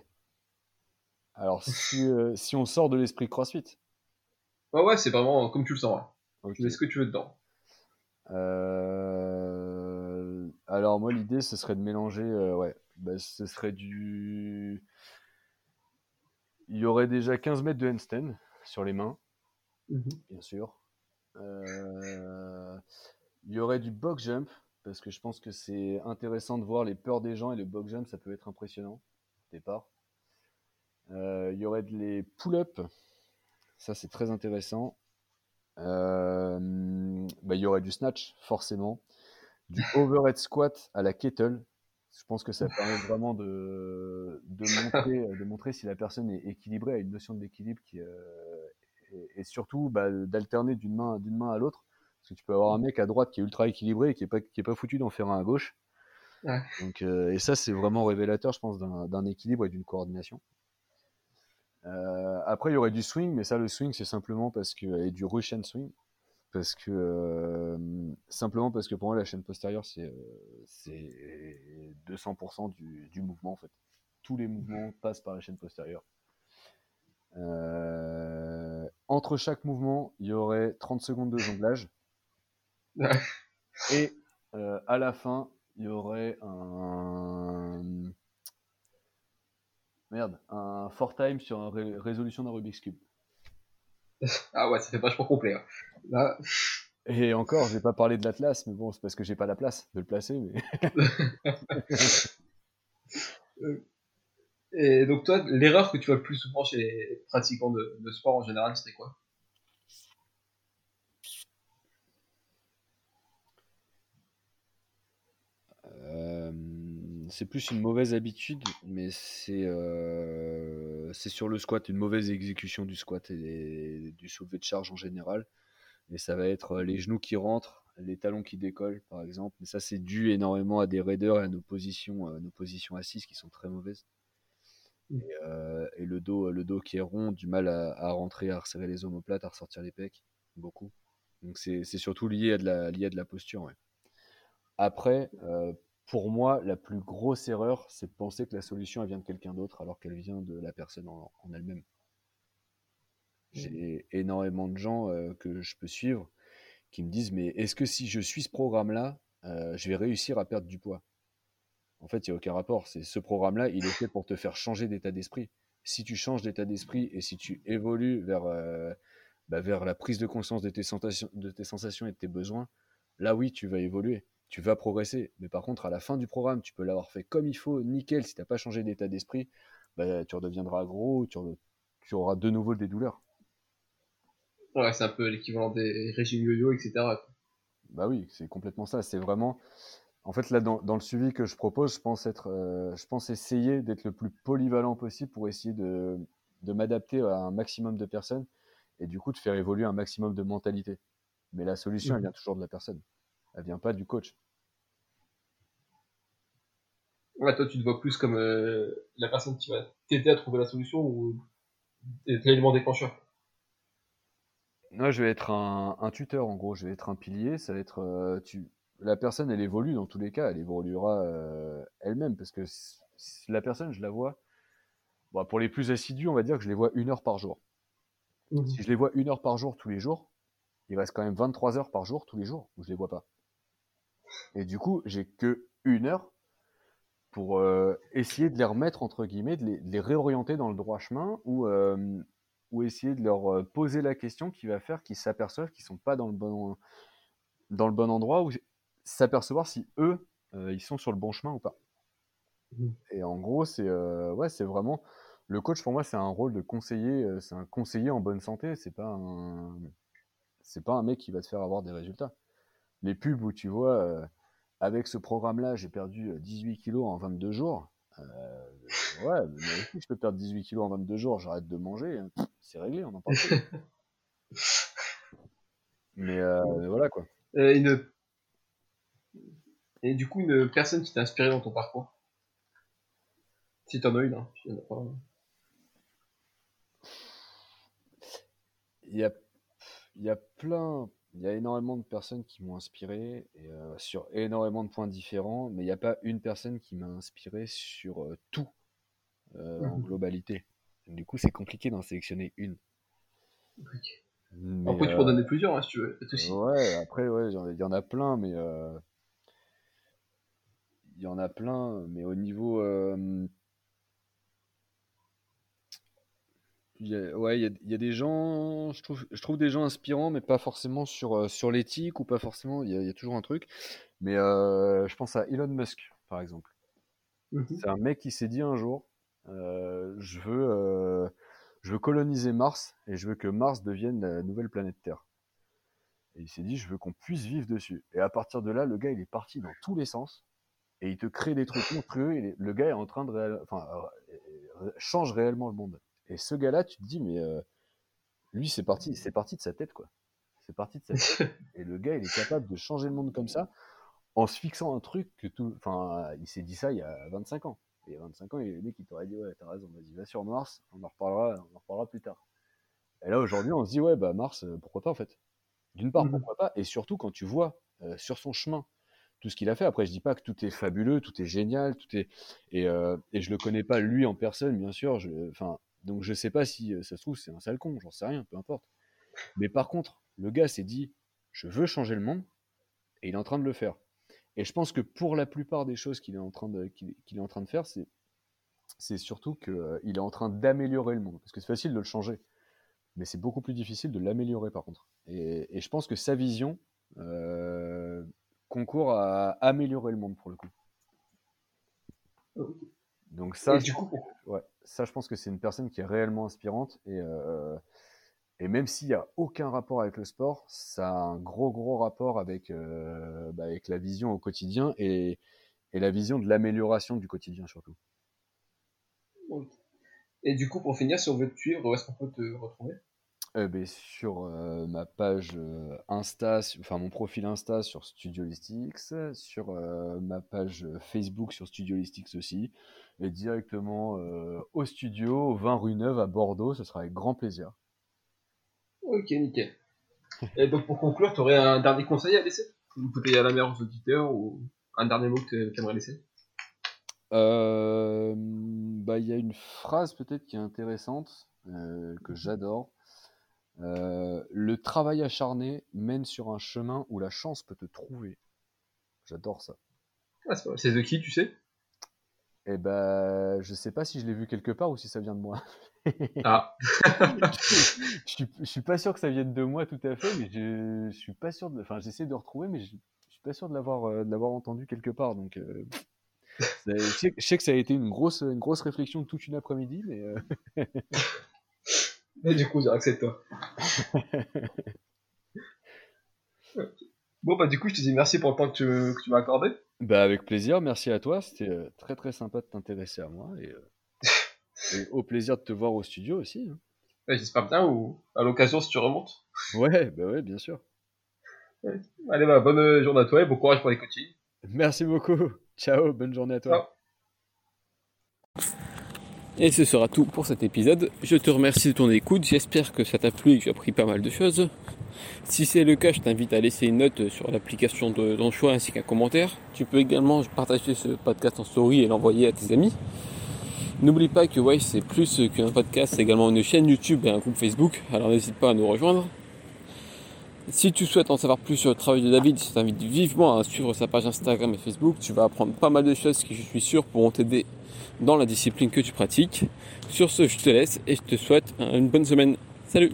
Alors, si, euh, si, on sort de l'esprit CrossFit Ouais, ouais, c'est vraiment comme tu le sens. Tu mets ce que tu veux dedans. Euh... alors moi l'idée ce serait de mélanger, ouais, bah, ce serait du... Il y aurait déjà 15 mètres de handstand sur les mains, mhm. bien sûr. il y aurait du box jump, parce que je pense que c'est intéressant de voir les peurs des gens et le box jump, ça peut être impressionnant au départ. il y aurait les pull-up, ça c'est très intéressant. Euh, bah, il y aurait du snatch, forcément. Du *laughs* overhead squat à la kettle. Je pense que ça permet vraiment de, de, montrer, de montrer si la personne est équilibrée, a une notion d'équilibre qui, euh, et, surtout bah, d'alterner d'une main, d'une main à l'autre. Parce que tu peux avoir un mec à droite qui est ultra équilibré et qui est pas, qui est pas foutu d'en faire un à gauche. Donc, euh, et ça, c'est vraiment révélateur, je pense, d'un équilibre et d'une coordination. Euh, après, il y aurait du swing, mais ça, le swing, c'est simplement parce que. Et du Russian swing. Parce que. Euh, simplement parce que pour moi, la chaîne postérieure, c'est euh, 200% du, du, mouvement, en fait. Tous les mouvements passent par la chaîne postérieure. entre chaque mouvement, il y aurait 30 secondes de jonglage. et à la fin, il y aurait un Merde, un four time sur une résolution d'un Rubik's Cube. *laughs* ah ouais, ça fait vachement complet. Hein. Et encore, j'ai pas parlé de l'Atlas, mais bon, c'est parce que j'ai pas la place de le placer. Mais... *laughs* Euh, et donc toi, l'erreur que tu vois le plus souvent chez les pratiquants de, de sport en général, c'était quoi? C'est plus une mauvaise habitude, mais c'est euh, c'est sur le squat, une mauvaise exécution du squat et du soulevé de charge en général. Et ça va être euh, les genoux qui rentrent, les talons qui décollent, par exemple. Mais ça, c'est dû énormément à des raideurs et à nos positions, euh, nos positions assises qui sont très mauvaises. Mmh. Et, le dos, le dos qui est rond, du mal à, rentrer, à resserrer les omoplates, à ressortir les pecs, beaucoup. Donc c'est surtout lié à de la, lié à de la posture. Après, pour moi, la plus grosse erreur, c'est de penser que la solution elle vient de quelqu'un d'autre alors qu'elle vient de la personne en, elle-même. J'ai énormément de gens euh, que je peux suivre qui me disent mais est-ce que si je suis ce programme-là, euh, je vais réussir à perdre du poids? En fait, il n'y a aucun rapport. C'est ce programme-là, il est fait pour te faire changer d'état d'esprit. Si tu changes d'état d'esprit et si tu évolues vers, euh, bah, vers la prise de conscience de tes, sensations, de tes sensations et de tes besoins, là oui, tu vas évoluer tu vas progresser. Mais par contre, à la fin du programme, tu peux l'avoir fait comme il faut, nickel, si tu n'as pas changé d'état d'esprit, bah, tu redeviendras gros, tu, tu, auras de nouveau des douleurs. Ouais, c'est un peu l'équivalent des régimes yo-yo, etc. Bah oui, c'est complètement ça. C'est vraiment. En fait, là, dans, le suivi que je propose, je pense, être, euh, je pense essayer d'être le plus polyvalent possible pour essayer de, de m'adapter à un maximum de personnes et du coup de faire évoluer un maximum de mentalité. Mais la solution, elle vient toujours de la personne. Elle vient pas du coach. Ouais, toi, tu te vois plus comme euh, la personne qui va t'aider à trouver la solution ou l'élément déclencheur? Moi, je vais être un, tuteur, en gros. Je vais être un pilier. Ça va être. Euh, tu... La personne, elle évolue dans tous les cas. Elle évoluera euh, elle-même parce que la personne, je la vois. Bon, pour les plus assidus, on va dire que je les vois une heure par jour. Mmh. Si je les vois une heure par jour tous les jours, il reste quand même 23 heures par jour tous les jours où je les vois pas. Et du coup, j'ai que une heure pour euh, essayer de les remettre, entre guillemets, de les, réorienter dans le droit chemin ou, euh, ou essayer de leur euh, poser la question qui va faire qu'ils s'aperçoivent qu'ils sont pas dans le bon, dans le bon endroit ou s'apercevoir si eux, ils sont sur le bon chemin ou pas. Mmh. Et en gros, c'est ouais, c'est vraiment le coach pour moi, c'est un rôle de conseiller, c'est un conseiller en bonne santé, c'est pas un c'est pas un mec qui va te faire avoir des résultats les pubs où tu vois, avec ce programme-là, j'ai perdu 18 euh, kilos en 22 jours. Euh, ouais, mais si je peux perdre 18 kilos en 22 jours, j'arrête de manger, hein. c'est réglé, on en parle plus. *laughs* mais, voilà quoi. Et du coup, une personne qui t'a inspiré dans ton parcours? Si t'en as une, hein. Il y a, il y a plein, il y a énormément de personnes qui m'ont inspiré euh, sur énormément de points différents, mais il n'y a pas une personne qui m'a inspiré sur euh, tout euh, en mmh globalité. Du coup, c'est compliqué d'en sélectionner une. après, tu peux en donner plusieurs, hein, si tu veux. Ouais, après, ouais, il y en a plein, mais il y en a plein, mais au niveau. Euh, ouais, il y, a, des gens, je trouve, je trouve des gens inspirants, mais pas forcément sur, euh, sur l'éthique ou pas forcément. Il y, a toujours un truc. Mais je pense à Elon Musk, par exemple. Mhm. C'est un mec qui s'est dit un jour je, veux, je veux coloniser Mars et je veux que Mars devienne la nouvelle planète Terre. Et il s'est dit, je veux qu'on puisse vivre dessus. Et à partir de là, le gars, il est parti dans tous les sens. Et il te crée des trucs monstrueux. Et le gars est en train de. enfin, euh, change réellement le monde. Et ce gars-là, tu te dis, mais euh, lui, c'est parti, c'est parti de sa tête, quoi. C'est parti de sa tête. *laughs* et le gars, il est capable de changer le monde comme ça en se fixant un truc que tout. Enfin, il s'est dit ça il y a 25 ans. Et il y a 25 ans, il y a des mecs qui t'auraient dit, ouais, t'as raison, vas-y, va sur Mars, on en reparlera, on en reparlera plus tard. Et là, aujourd'hui, on se dit, ouais, bah, Mars, euh, pourquoi pas, en fait d'une part, mmh pourquoi pas Et surtout, quand tu vois sur son chemin tout ce qu'il a fait. Après, je dis pas que tout est fabuleux, tout est génial, tout est et, euh, et je le connais pas lui en personne, bien sûr. Enfin, donc je sais pas si ça se trouve c'est un sale con, j'en sais rien, peu importe. Mais par contre, le gars s'est dit, je veux changer le monde, et il est en train de le faire. Et je pense que pour la plupart des choses qu'il est en train de faire, c'est surtout qu'il il est en train d'améliorer le monde, parce que c'est facile de le changer mais c'est beaucoup plus difficile de l'améliorer par contre. Et, je pense que sa vision euh, concourt à améliorer le monde pour le coup. Donc ça, je, ouais, ça, je pense que c'est une personne qui est réellement inspirante et, euh, et même s'il n'y a aucun rapport avec le sport, ça a un gros gros rapport avec, euh, bah, avec la vision au quotidien et, et la vision de l'amélioration du quotidien surtout. Et du coup, pour finir, si on veut te suivre, où est-ce qu'on peut te retrouver? Euh, ben, Sur euh, ma page euh, Insta, enfin mon profil Insta sur Studiolistics, sur ma page Facebook sur Studiolistics aussi, et directement au studio, 20 rue Neuve à Bordeaux, ce sera avec grand plaisir. Ok, nickel. *laughs* et donc pour conclure, tu aurais un dernier conseil à laisser? Une bouteille à la mer aux auditeurs ou un dernier mot que tu aimerais laisser bah, il y a une phrase peut-être qui est intéressante, que j'adore. Euh, le travail acharné mène sur un chemin où la chance peut te trouver. J'adore ça. Ah, c'est de qui, tu sais? Eh ben, je sais pas si je l'ai vu quelque part ou si ça vient de moi. *laughs* ah. *laughs* je, suis, pas sûr que ça vienne de moi tout à fait, mais je, suis pas sûr de. Enfin, j'essaie de retrouver, mais je, suis pas sûr de l'avoir, de l'avoir entendu quelque part. Donc, *laughs* je, sais, que ça a été une grosse, une grosse réflexion toute une après-midi, mais. Euh, mais du coup, je que toi. *laughs* bon, bah, du coup, je te dis merci pour le temps que tu, m'as accordé. Bah, avec plaisir, merci à toi. C'était euh, très très sympa de t'intéresser à moi euh, *laughs* et, au plaisir de te voir au studio aussi. Hein. J'espère bien, ou à l'occasion si tu remontes. Ouais, bah ouais, bien sûr. Allez, bah, bonne journée à toi et bon courage pour les coachings. Merci beaucoup. Ciao, bonne journée à toi. Et ce sera tout pour cet épisode. Je te remercie de ton écoute. J'espère que ça t'a plu et que tu as appris pas mal de choses. Si c'est le cas, je t'invite à laisser une note sur l'application de ton choix ainsi qu'un commentaire. Tu peux également partager ce podcast en story et l'envoyer à tes amis. N'oublie pas que ouais, c'est plus qu'un podcast, c'est également une chaîne YouTube et un groupe Facebook. Alors n'hésite pas à nous rejoindre. Si tu souhaites en savoir plus sur le travail de David, je t'invite vivement à suivre sa page Instagram et Facebook. Tu vas apprendre pas mal de choses qui, je suis sûr, pourront t'aider dans la discipline que tu pratiques. Sur ce, je te laisse et je te souhaite une bonne semaine. Salut